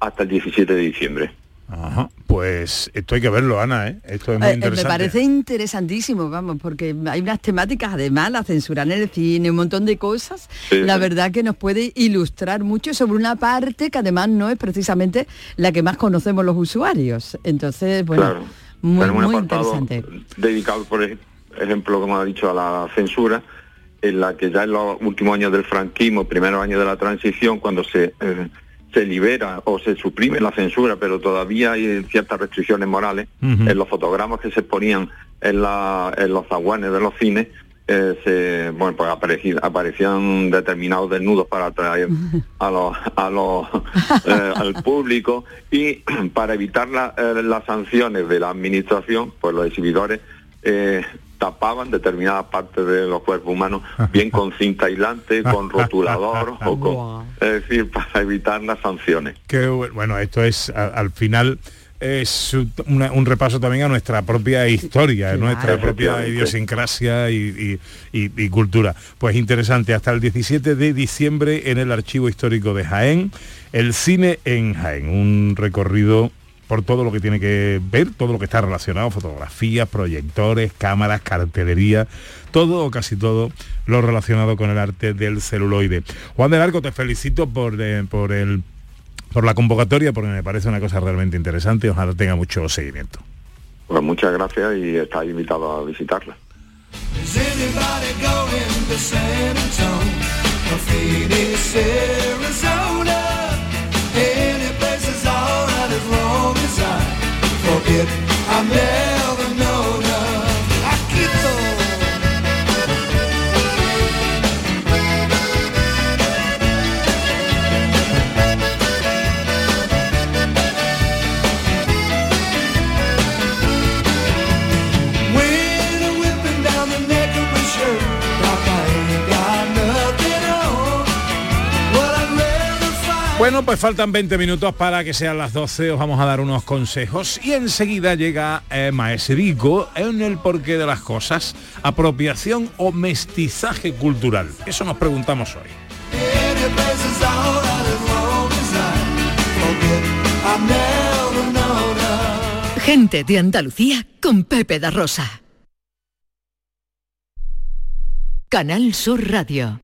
hasta el 17 de diciembre. Ajá. Pues esto hay que verlo, Ana, ¿eh? Esto es muy Eh, eh, me interesante. parece interesantísimo, vamos, porque hay unas temáticas, además, la censura en el cine, un montón de cosas, Sí, la sí. verdad que nos puede ilustrar mucho sobre una parte que además no es precisamente la que más conocemos los usuarios. Entonces, bueno, Claro. muy, interesante. dedicado, por ej- ejemplo, como ha dicho, a la censura, en la que ya en los últimos años del franquismo, primeros años de la transición, cuando se, eh, se libera o se suprime la censura, pero todavía hay ciertas restricciones morales en los fotogramas que se ponían en, la- en los zaguanes de los cines, eh, se, bueno, pues apareci- aparecían determinados desnudos para atraer a los, a los, eh, al público y para evitar la- eh, las sanciones de la administración, pues los exhibidores tapaban determinadas partes de los cuerpos humanos, bien con cinta aislante, con rotulador o con, es decir, para evitar las sanciones. Que bueno, esto es al final es una- un repaso también a nuestra propia historia, a nuestra propia idiosincrasia y, y- y- y cultura. Pues interesante, hasta el 17 de diciembre en el Archivo Histórico de Jaén, el cine en Jaén, un recorrido por todo lo que tiene que ver, todo lo que está relacionado, fotografías, proyectores, cámaras, cartelería, todo o casi todo lo relacionado con el arte del celuloide. Juan del Arco, te felicito por, eh, por el por la convocatoria porque me parece una cosa realmente interesante y ojalá tenga mucho seguimiento. Pues muchas gracias y estáis invitados a visitarla. Forget I've never Bueno, pues faltan 20 minutos para que sean las 12, os vamos a dar unos consejos y enseguida llega eh, Maesrico en el porqué de las cosas, apropiación o mestizaje cultural. Eso nos preguntamos hoy. Gente de Andalucía con Pepe da Rosa. Canal Sur Radio.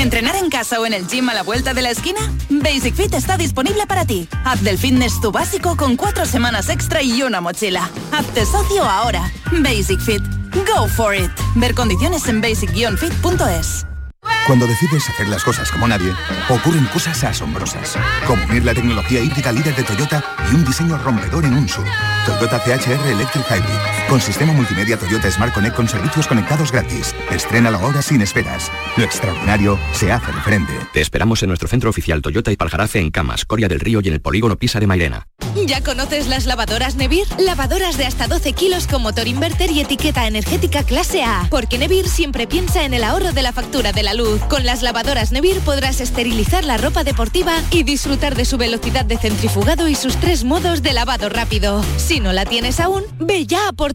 ¿Entrenar en casa o en el gym a la vuelta de la esquina? Basic Fit está disponible para ti. Haz del fitness tu básico con cuatro semanas extra y una mochila. Hazte socio ahora. Basic Fit. Go for it. Ver condiciones en basic-fit.es. Cuando decides hacer las cosas como nadie, ocurren cosas asombrosas. Como unir la tecnología híbrida líder de Toyota y un diseño rompedor en un SUV. Toyota CHR Electric Hybrid. Con sistema multimedia Toyota Smart Connect con servicios conectados gratis. Estrena ahora sin esperas. Lo extraordinario se hace diferente. Te esperamos en nuestro centro oficial Toyota y Paljarafe en Camas, Coria del Río y en el polígono Pisa de Mairena. ¿Ya conoces las lavadoras Nevir? Lavadoras de hasta 12 kilos con motor inverter y etiqueta energética clase A. Porque Nevir siempre piensa en el ahorro de la factura de la luz. Con las lavadoras Nevir podrás esterilizar la ropa deportiva y disfrutar de su velocidad de centrifugado y sus tres modos de lavado rápido. Si no la tienes aún, ve ya por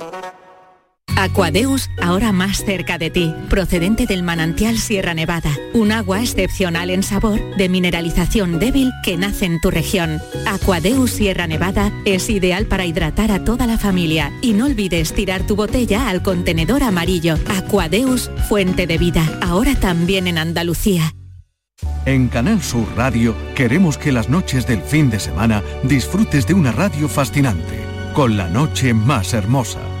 Aquadeus, ahora más cerca de ti, procedente del manantial Sierra Nevada, un agua excepcional en sabor, de mineralización débil que nace en tu región. Aquadeus Sierra Nevada es ideal para hidratar a toda la familia y no olvides tirar tu botella al contenedor amarillo. Aquadeus, fuente de vida, ahora también en Andalucía. En Canal Sur Radio queremos que las noches del fin de semana disfrutes de una radio fascinante, con la noche más hermosa.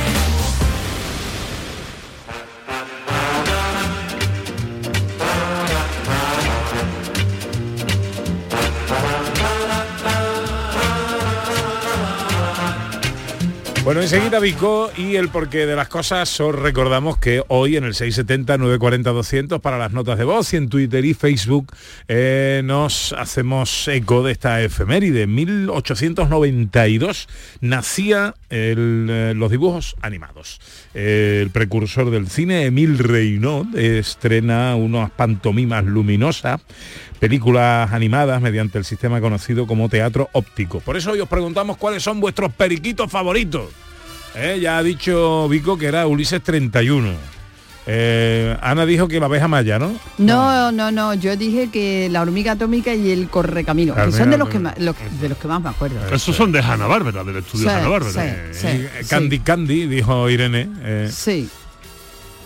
Bueno, enseguida Vico y el porqué de las cosas. Os recordamos que hoy en el 670-940-200 para las notas de voz y en Twitter y Facebook eh, nos hacemos eco de esta efeméride. En 1892 nacía eh, los dibujos animados. El precursor del cine, Emil Reynaud, estrena unas pantomimas luminosas películas animadas mediante el sistema conocido como teatro óptico. Por eso hoy os preguntamos cuáles son vuestros periquitos favoritos. Eh, Ya ha dicho Vico que era Ulises 31. Eh, Ana dijo que la abeja maya, ¿no? No, no, no, yo dije que la hormiga atómica y el correcamino, que son de los que, más, los- de los que más me acuerdo. Esos son de Hanna Bárbara, del estudio Sí, Hanna Bárbara. sí, sí, Candy Candy, dijo Irene. eh, Sí.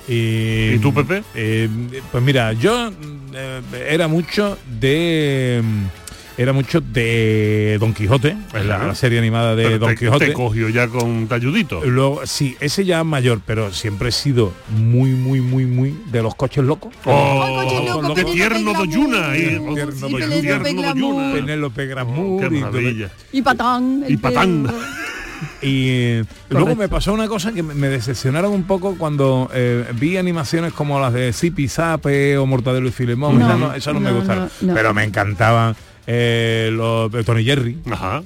Y, tú, Pepe? eh, pues mira, yo eh, era mucho de era mucho de Don Quijote, la, la serie animada de Pero Don te- Quijote. Te cogió ya con talludito. Luego, sí, ese ya mayor, pero siempre he sido muy, muy, muy, muy de los coches locos. Oh, Los coches locos, qué tierno Doyuna. y- Tierno Doyuna. Penélope Glamour qué y todo- maravilla. Y patán. Y patán. Y eh, luego me pasó una cosa que me- decepcionaron un poco cuando eh, vi animaciones como las de Zipi Zape o Mortadelo y Filemón. No, esas no, esas no me gustaron. no, no. Pero me encantaban eh, los de Tony Jerry. Ajá.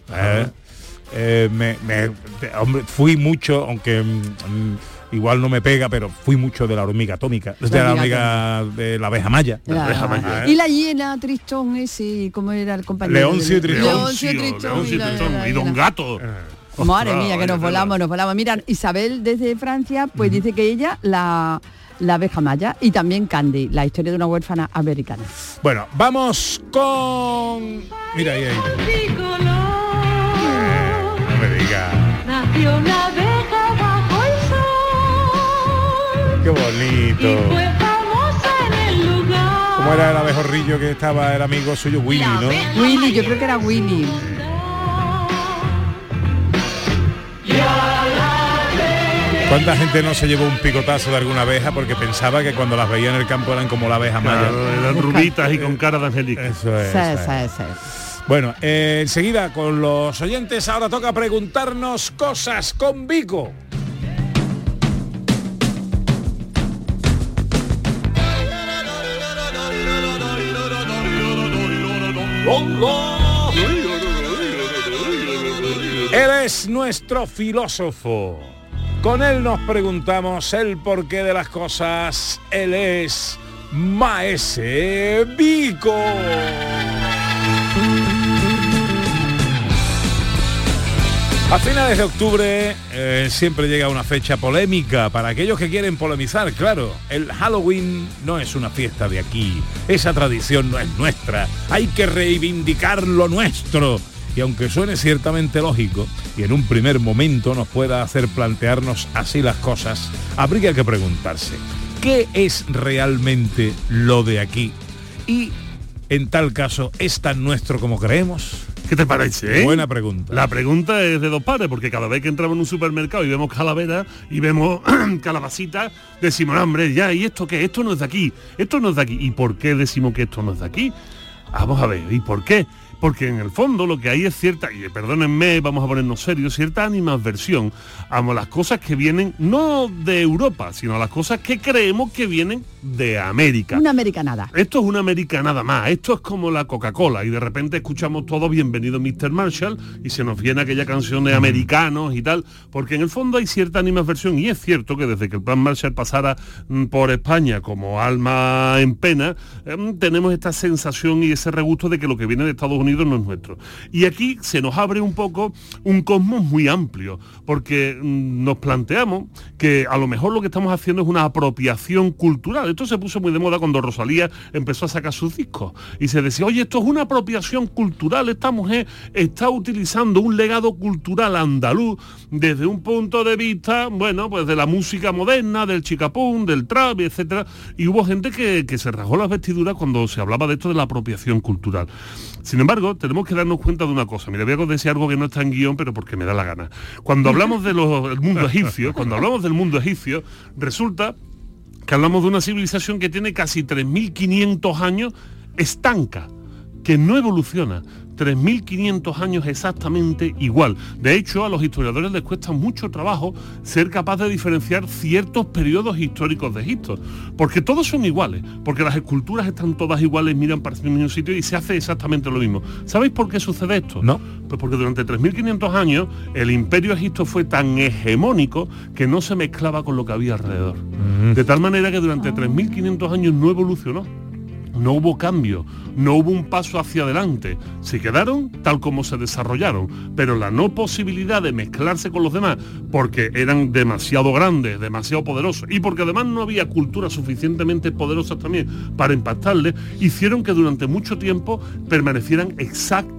Me, me- de- hombre, fui mucho, aunque mm, mm, igual no me pega, pero fui mucho de la hormiga atómica, de la hormiga de la abeja maya. La- Y la hiena, Tristón ese, ¿cómo era el compañero? Leoncio y Tristón. Leoncio y Tristón. Leoncio y la- Tristón, la- y Don Gato. Madre mía, que nos volamos, nos volamos. Mira, Isabel desde Francia, pues dice que ella, la, la abeja maya, y también Candy, la historia de una huérfana americana. Bueno, vamos con... Mira ahí, ahí. Eh, no me diga. Nació una abeja bajo el sol Qué y bonito. fue famosa en el lugar. ¿Cómo era el abejorrillo que estaba el amigo suyo, Willy, no? Willy, yo creo que era Willy. ¿Cuánta gente no se llevó un picotazo de alguna abeja porque pensaba que cuando las veía en el campo eran como la abeja maya? Claro, eran rubitas y con cara de angelica. Eso es. Sí, eso es. sí, sí. Bueno, eh, enseguida con los oyentes ahora toca preguntarnos cosas con Vico. Él es nuestro filósofo. Con él nos preguntamos el porqué de las cosas. Él es Maese Vico. A finales de octubre eh, siempre llega una fecha polémica para aquellos que quieren polemizar, claro. El Halloween no es una fiesta de aquí, esa tradición no es nuestra, hay que reivindicar lo nuestro. Y aunque suene ciertamente lógico y en un primer momento nos pueda hacer plantearnos así las cosas, habría que preguntarse, ¿qué es realmente lo de aquí? Y en tal caso, ¿es tan nuestro como creemos? ¿Qué te parece? eh? Buena pregunta. La pregunta es de dos pares, porque cada vez que entramos en un supermercado y vemos calavera y vemos calabacita, decimos, "No, hombre, ya, ¿y esto qué? Esto no es de aquí, esto no es de aquí. ¿Y por qué decimos que esto no es de aquí? Vamos a ver, ¿y por qué? Porque en el fondo lo que hay es cierta, y perdónenme, vamos a ponernos serios, cierta animadversión a las cosas que vienen no de Europa, sino a las cosas que creemos que vienen de América. Una americanada. Esto es una América nada más, esto es como la Coca-Cola y de repente escuchamos todo bienvenido Mr. Marshall y se nos viene aquella canción de americanos y tal, porque en el fondo hay cierta animadversión y es cierto que desde que el plan Marshall pasara mm, por España como alma en pena, em, tenemos esta sensación y ese regusto de que lo que viene de Estados Unidos no es nuestro. Y aquí se nos abre un poco un cosmos muy amplio, porque mm, nos planteamos que a lo mejor lo que estamos haciendo es una apropiación cultural. Esto se puso muy de moda cuando Rosalía empezó a sacar sus discos y se decía, oye, esto es una apropiación cultural, esta mujer está utilizando un legado cultural andaluz desde un punto de vista, bueno, pues de la música moderna, del chicapún, del trap, etcétera, y hubo gente que, que se rasgó las vestiduras cuando se hablaba de esto de la apropiación cultural. Sin embargo, tenemos que darnos cuenta de una cosa. Mira, voy a decir algo que no está en guion, pero porque me da la gana. Cuando hablamos del mundo egipcio, cuando hablamos del mundo egipcio, resulta que hablamos de una civilización que tiene casi 3.500 años estanca. Que no evoluciona. 3.500 años exactamente igual. De hecho, a los historiadores les cuesta mucho trabajo ser capaz de diferenciar ciertos periodos históricos de Egipto, porque todos son iguales, porque las esculturas están todas iguales, miran para el mismo sitio y se hace exactamente lo mismo. ¿Sabéis por qué sucede esto? No. Pues porque durante 3.500 años el imperio egipto fue tan hegemónico que no se mezclaba con lo que había alrededor. De tal manera que durante 3.500 años no evolucionó no hubo cambio, no hubo un paso hacia adelante. Se quedaron tal como se desarrollaron, pero la no posibilidad de mezclarse con los demás, porque eran demasiado grandes, demasiado poderosos, y porque además no había culturas suficientemente poderosas también para impactarles, hicieron que durante mucho tiempo permanecieran exactamente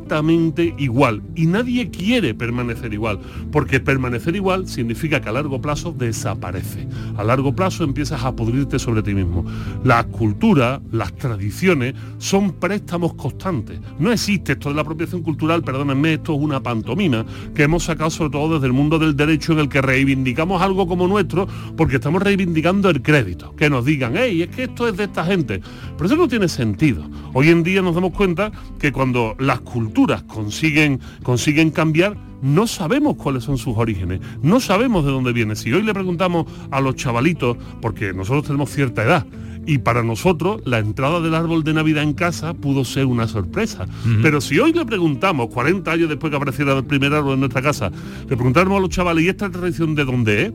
igual. Y nadie quiere permanecer igual, porque permanecer igual significa que a largo plazo desaparece. A largo plazo empiezas a pudrirte sobre ti mismo. Las culturas, las tradiciones, son préstamos constantes. No existe esto de la apropiación cultural, perdónenme, esto es una pantomima que hemos sacado sobre todo desde el mundo del derecho en el que reivindicamos algo como nuestro porque estamos reivindicando el crédito. Que nos digan, hey, es que esto es de esta gente. Pero eso no tiene sentido. Hoy en día nos damos cuenta que cuando las culturas consiguen, consiguen cambiar, no sabemos cuáles son sus orígenes, no sabemos de dónde viene. Si hoy le preguntamos a los chavalitos, porque nosotros tenemos cierta edad, y para nosotros la entrada del árbol de Navidad en casa pudo ser una sorpresa. Pero si hoy le preguntamos, 40 años después que apareciera el primer árbol en nuestra casa, le preguntáramos a los chavales, ¿y esta tradición de dónde es?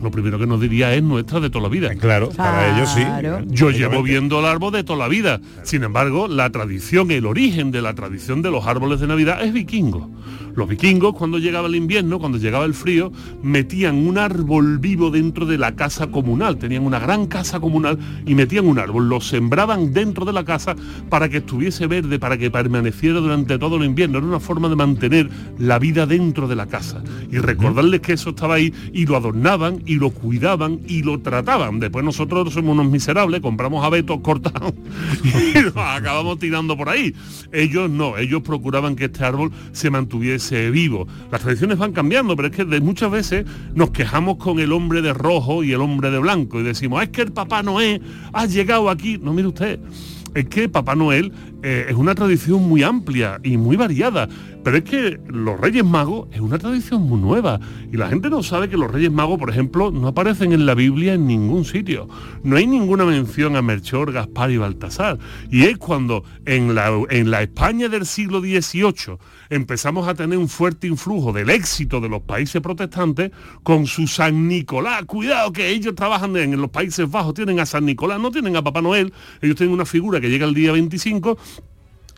Lo primero que nos diría es nuestra de toda la vida. Claro, para ellos sí. Yo llevo viendo el árbol de toda la vida. Sin embargo, la tradición, el origen de la tradición de los árboles de Navidad es vikingo. Los vikingos, cuando llegaba el invierno, cuando llegaba el frío, metían un árbol vivo dentro de la casa comunal. Tenían una gran casa comunal y metían un árbol. Lo sembraban dentro de la casa para que estuviese verde, para que permaneciera durante todo el invierno. Era una forma de mantener la vida dentro de la casa. Y recordarles que eso estaba ahí y lo adornaban y lo cuidaban y lo trataban. Después nosotros somos unos miserables, compramos abetos cortados y acabamos tirando por ahí. Ellos no, ellos procuraban que este árbol se mantuviese vivo. Las tradiciones van cambiando, pero es que de muchas veces nos quejamos con el hombre de rojo y el hombre de blanco y decimos, es que el Papá Noé ha llegado aquí. No, mire usted, es que Papá Noel eh, es una tradición muy amplia y muy variada, pero es que los Reyes Magos es una tradición muy nueva y la gente no sabe que los Reyes Magos, por ejemplo, no aparecen en la Biblia en ningún sitio. No hay ninguna mención a Melchor, Gaspar y Baltasar. Y es cuando en la, en la España del siglo XVIII empezamos a tener un fuerte influjo del éxito de los países protestantes con su San Nicolás. Cuidado que ellos trabajan en, los Países Bajos, tienen a San Nicolás, no tienen a Papá Noel, ellos tienen una figura que llega el día 25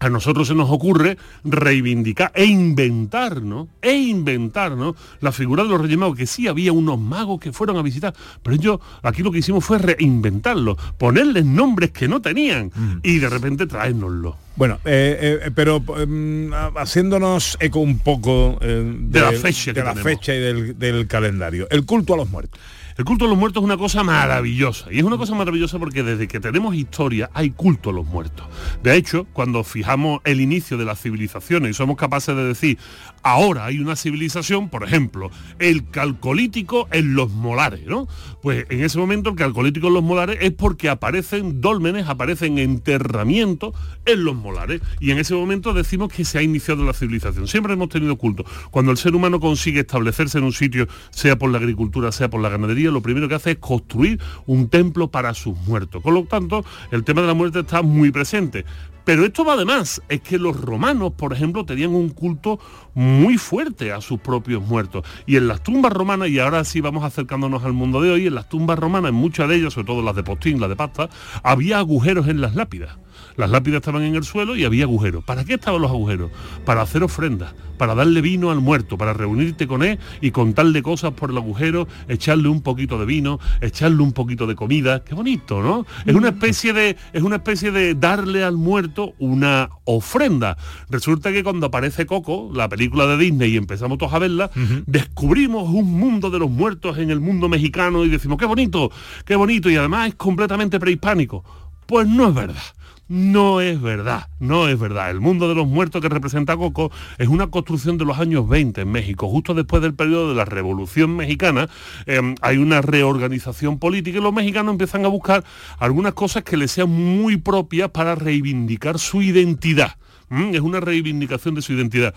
a nosotros se nos ocurre reivindicar e inventarnos, e inventarnos la figura de los Reyes Magos, que sí había unos magos que fueron a visitar, pero ellos aquí lo que hicimos fue reinventarlo, ponerles nombres que no tenían y de repente traérnoslo. Bueno, eh, eh, pero mm, haciéndonos eco un poco eh, De la fecha de la fecha y del, del calendario. El culto a los muertos. El culto a los muertos es una cosa maravillosa. Y es una cosa maravillosa porque desde que tenemos historia hay culto a los muertos. De hecho, cuando fijamos el inicio de las civilizaciones y somos capaces de decir, ahora hay una civilización, por ejemplo, el calcolítico en los molares, ¿no? Pues en ese momento el calcolítico en los molares es porque aparecen dólmenes, aparecen enterramientos en los molares. Y en ese momento decimos que se ha iniciado la civilización. Siempre hemos tenido culto. Cuando el ser humano consigue establecerse en un sitio, sea por la agricultura, sea por la ganadería, lo primero que hace es construir un templo para sus muertos. Con lo tanto, el tema de la muerte está muy presente. Pero esto va de más, es que los romanos, por ejemplo, tenían un culto muy fuerte a sus propios muertos. Y en las tumbas romanas, y ahora sí vamos acercándonos al mundo de hoy, en las tumbas romanas, en muchas de ellas, sobre todo las de postín, las de pasta, había agujeros en las lápidas. Las lápidas estaban en el suelo y había agujeros. ¿Para qué estaban los agujeros? Para hacer ofrendas, para darle vino al muerto, para reunirte con él y contarle cosas por el agujero, echarle un poquito de vino, echarle un poquito de comida. Qué bonito, ¿no? Es una especie de, es una especie de darle al muerto una ofrenda. Resulta que cuando aparece Coco, la película de Disney, y empezamos todos a verla, descubrimos un mundo de los muertos en el mundo mexicano y decimos, qué bonito, qué bonito, y además es completamente prehispánico. Pues no es verdad. No es verdad, no es verdad. El mundo de los muertos que representa Coco es una construcción de los años 20 en México. Justo después del periodo de la Revolución Mexicana eh, hay una reorganización política y los mexicanos empiezan a buscar algunas cosas que les sean muy propias para reivindicar su identidad ¿m? es una reivindicación de su identidad.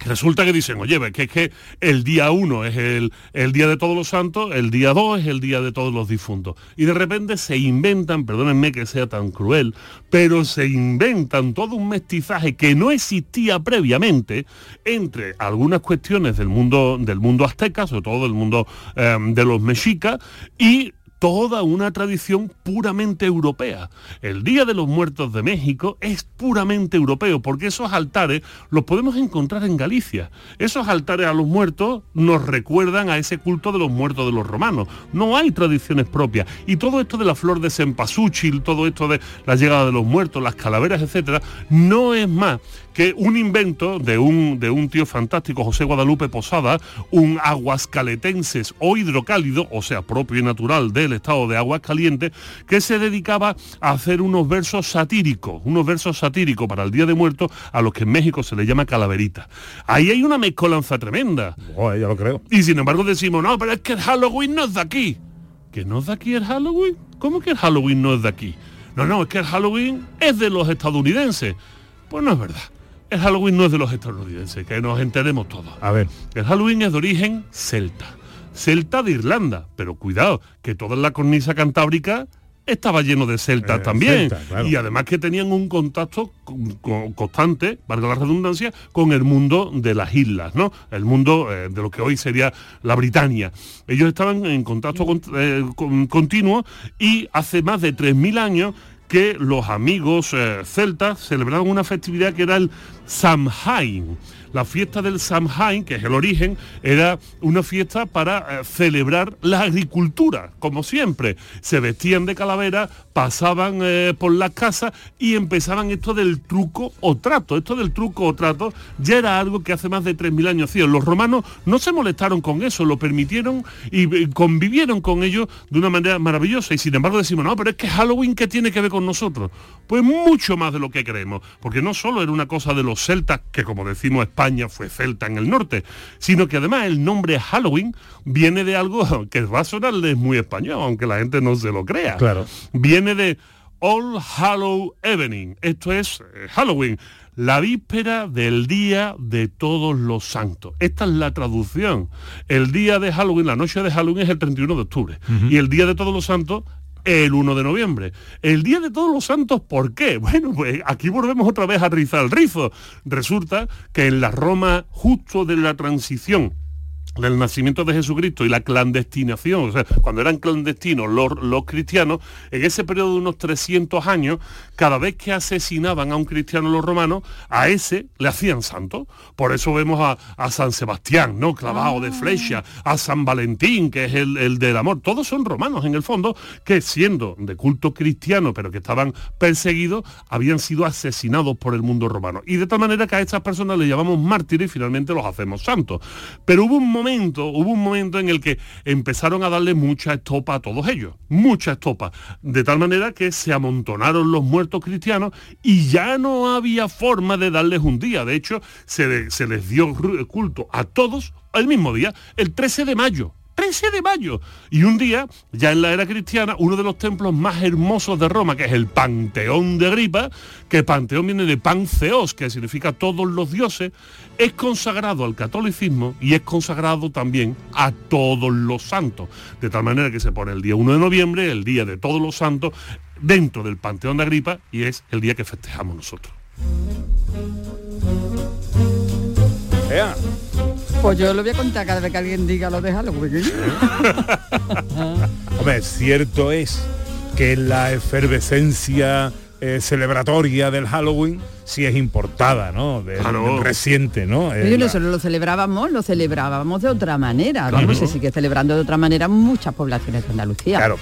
Resulta que dicen, oye, que es que el día 1 es el, el día de todos los santos, el día 2 es el día de todos los difuntos. Y de repente se inventan, perdónenme que sea tan cruel, pero se inventan todo un mestizaje que no existía previamente entre algunas cuestiones del mundo, del mundo azteca, sobre todo del mundo eh, de los mexicas, y toda una tradición puramente europea. El Día de los Muertos de México es puramente europeo, porque esos altares los podemos encontrar en Galicia. Esos altares a los muertos nos recuerdan a ese culto de los muertos de los romanos. No hay tradiciones propias. Y todo esto de la flor de cempasúchil, todo esto de la llegada de los muertos, las calaveras, etcétera, no es más que un invento de un, de un tío fantástico, José Guadalupe Posada, un aguascaletenses o hidrocálido, o sea, propio y natural del estado de Aguascalientes, que se dedicaba a hacer unos versos satíricos, unos versos satíricos para el Día de Muertos, a los que en México se le llama calaverita. Ahí hay una mezcolanza tremenda. ya lo creo. Y sin embargo decimos, no, pero es que el Halloween no es de aquí. ¿Que no es de aquí el Halloween? ¿Cómo que el Halloween no es de aquí? No, no, es que el Halloween es de los estadounidenses. Pues no es verdad. El Halloween no es de los estadounidenses, que nos enteremos todos. A ver. El Halloween es de origen celta. Celta de Irlanda. Pero cuidado, que toda la cornisa cantábrica estaba lleno de celtas Eh, también. celta, claro. Y además que tenían un contacto con- con- constante, valga la redundancia, con el mundo de las islas, ¿no? El mundo eh, de lo que hoy sería la Britania. Ellos estaban en contacto con- eh, con- continuo y hace más de 3.000 años que los amigos eh, celtas celebraban una festividad que era el Samhain. La fiesta del Samhain, que es el origen, era una fiesta para eh, celebrar la agricultura, como siempre. Se vestían de calavera, pasaban eh, por las casas y empezaban esto del truco o trato. Esto del truco o trato ya era algo que hace más de 3.000 años hacían. Los romanos no se molestaron con eso, lo permitieron y eh, convivieron con ello de una manera maravillosa. Y sin embargo decimos, no, pero es que Halloween, ¿qué tiene que ver con nosotros? Pues mucho más de lo que creemos, porque no solo era una cosa de los celtas, que como decimos España fue celta en el norte, sino que además el nombre Halloween viene de algo que va a sonarles muy español, aunque la gente no se lo crea. Claro. Viene de All Hallow Evening, esto es eh, Halloween, la víspera del día de todos los santos. Esta es la traducción. El día de Halloween, la noche de Halloween es el 31 de octubre y el día de todos los santos el 1 de noviembre. El Día de Todos los Santos, ¿por qué? Bueno, pues aquí volvemos otra vez a rizar el rizo. Resulta que en la Roma justo de la transición del nacimiento de Jesucristo y la clandestinación, o sea, cuando eran clandestinos los, los cristianos, en ese periodo de unos 300 años, cada vez que asesinaban a un cristiano los romanos, a ese le hacían santo. Por eso vemos a, a San Sebastián, ¿no? Clavado de flecha, a San Valentín, que es el, el del amor. Todos son romanos, en el fondo, que siendo de culto cristiano, pero que estaban perseguidos, habían sido asesinados por el mundo romano. Y de tal manera que a estas personas le llamamos mártires y finalmente los hacemos santos. Pero hubo un momento, hubo un momento en el que empezaron a darle mucha estopa a todos ellos, mucha estopa, de tal manera que se amontonaron los muertos cristianos y ya no había forma de darles un día. De hecho, se, se les dio culto a todos el mismo día, el 13 de mayo. 13 de mayo. Y un día, ya en la era cristiana, uno de los templos más hermosos de Roma, que es el Panteón de Agripa, que Panteón viene de Panceos, que significa todos los dioses, es consagrado al catolicismo y es consagrado también a todos los santos. De tal manera que se pone el día 1 de noviembre, el día de todos los santos, dentro del Panteón de Agripa y es el día que festejamos nosotros. Pues yo lo voy a contar cada vez que alguien diga lo de Halloween. Hombre, cierto es que la efervescencia eh, celebratoria del Halloween sí es importada, ¿no? De, Claro. reciente, ¿no? Eh, Oye, la- nosotros lo celebrábamos, lo celebrábamos de otra manera. Claro. Vamos, se sigue celebrando de otra manera muchas poblaciones de Andalucía. Claro,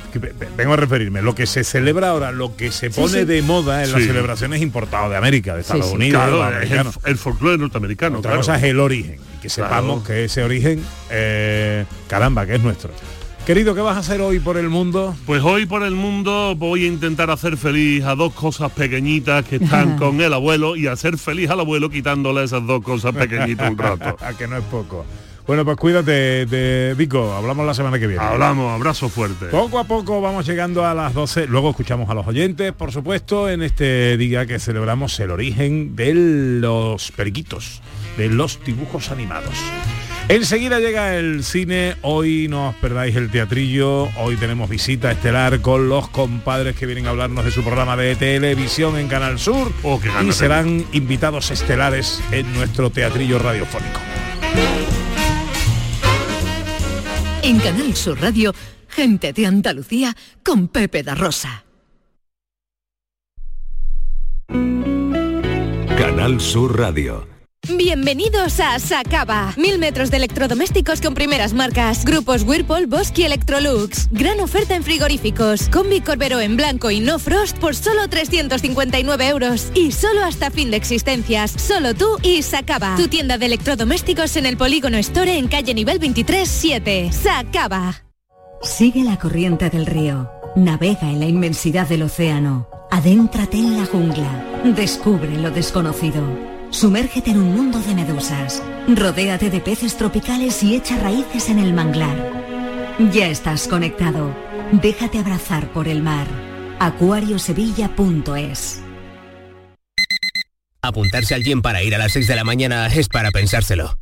vengo a referirme. Lo que se celebra ahora, lo que se pone sí. de moda en las celebraciones importadas de América, de Estados sí. Unidos, Claro, de los es el- el folclore norteamericano. Otra claro. cosa es el origen. Que sepamos que ese origen, eh, caramba, que es nuestro. Querido, ¿qué vas a hacer hoy por el mundo? Pues hoy por el mundo voy a intentar hacer feliz a dos cosas pequeñitas que están con el abuelo y hacer feliz al abuelo quitándole esas dos cosas pequeñitas un rato. a que no es poco. Bueno, pues cuídate, de Vico. Hablamos la semana que viene. Hablamos, abrazo fuerte. Poco a poco vamos llegando a las 12. Luego escuchamos a los oyentes, por supuesto, en este día que celebramos el origen de los periquitos, de los dibujos animados. Enseguida llega el cine, hoy no os perdáis el teatrillo, hoy tenemos visita estelar con los compadres que vienen a hablarnos de su programa de televisión en Canal Sur Oh, qué y serán invitados estelares en nuestro teatrillo radiofónico. En Canal Sur Radio, gente de Andalucía con Pepe da Rosa. Canal Sur Radio. Bienvenidos a Sacaba. Mil metros de electrodomésticos con primeras marcas. Grupos Whirlpool, Bosch y Electrolux. Gran oferta en frigoríficos. Combi Corbero en blanco y no frost por solo 359 euros. Y solo hasta fin de existencias. Solo tú y Sacaba. Tu tienda de electrodomésticos en el Polígono Store en calle nivel 23 7. Sacaba. Sigue la corriente del río. Navega en la inmensidad del océano. Adéntrate en la jungla. Descubre lo desconocido. Sumérgete en un mundo de medusas. Rodéate de peces tropicales y echa raíces en el manglar. Ya estás conectado. Déjate abrazar por el mar. acuariosevilla.es Apuntarse al gym para ir a las 6 de la mañana es para pensárselo.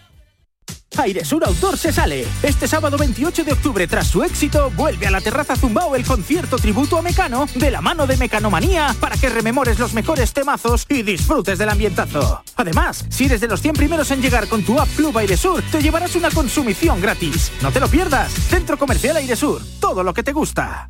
Airesur Outdoor se sale. Este sábado 28 de octubre, tras su éxito, vuelve a la terraza Zumbao el concierto tributo a Mecano de la mano de Mecanomanía para que rememores los mejores temazos y disfrutes del ambientazo. Además, si eres de los 100 primeros en llegar con tu app Club Airesur, te llevarás una consumición gratis. No te lo pierdas. Centro Comercial Airesur. Todo lo que te gusta.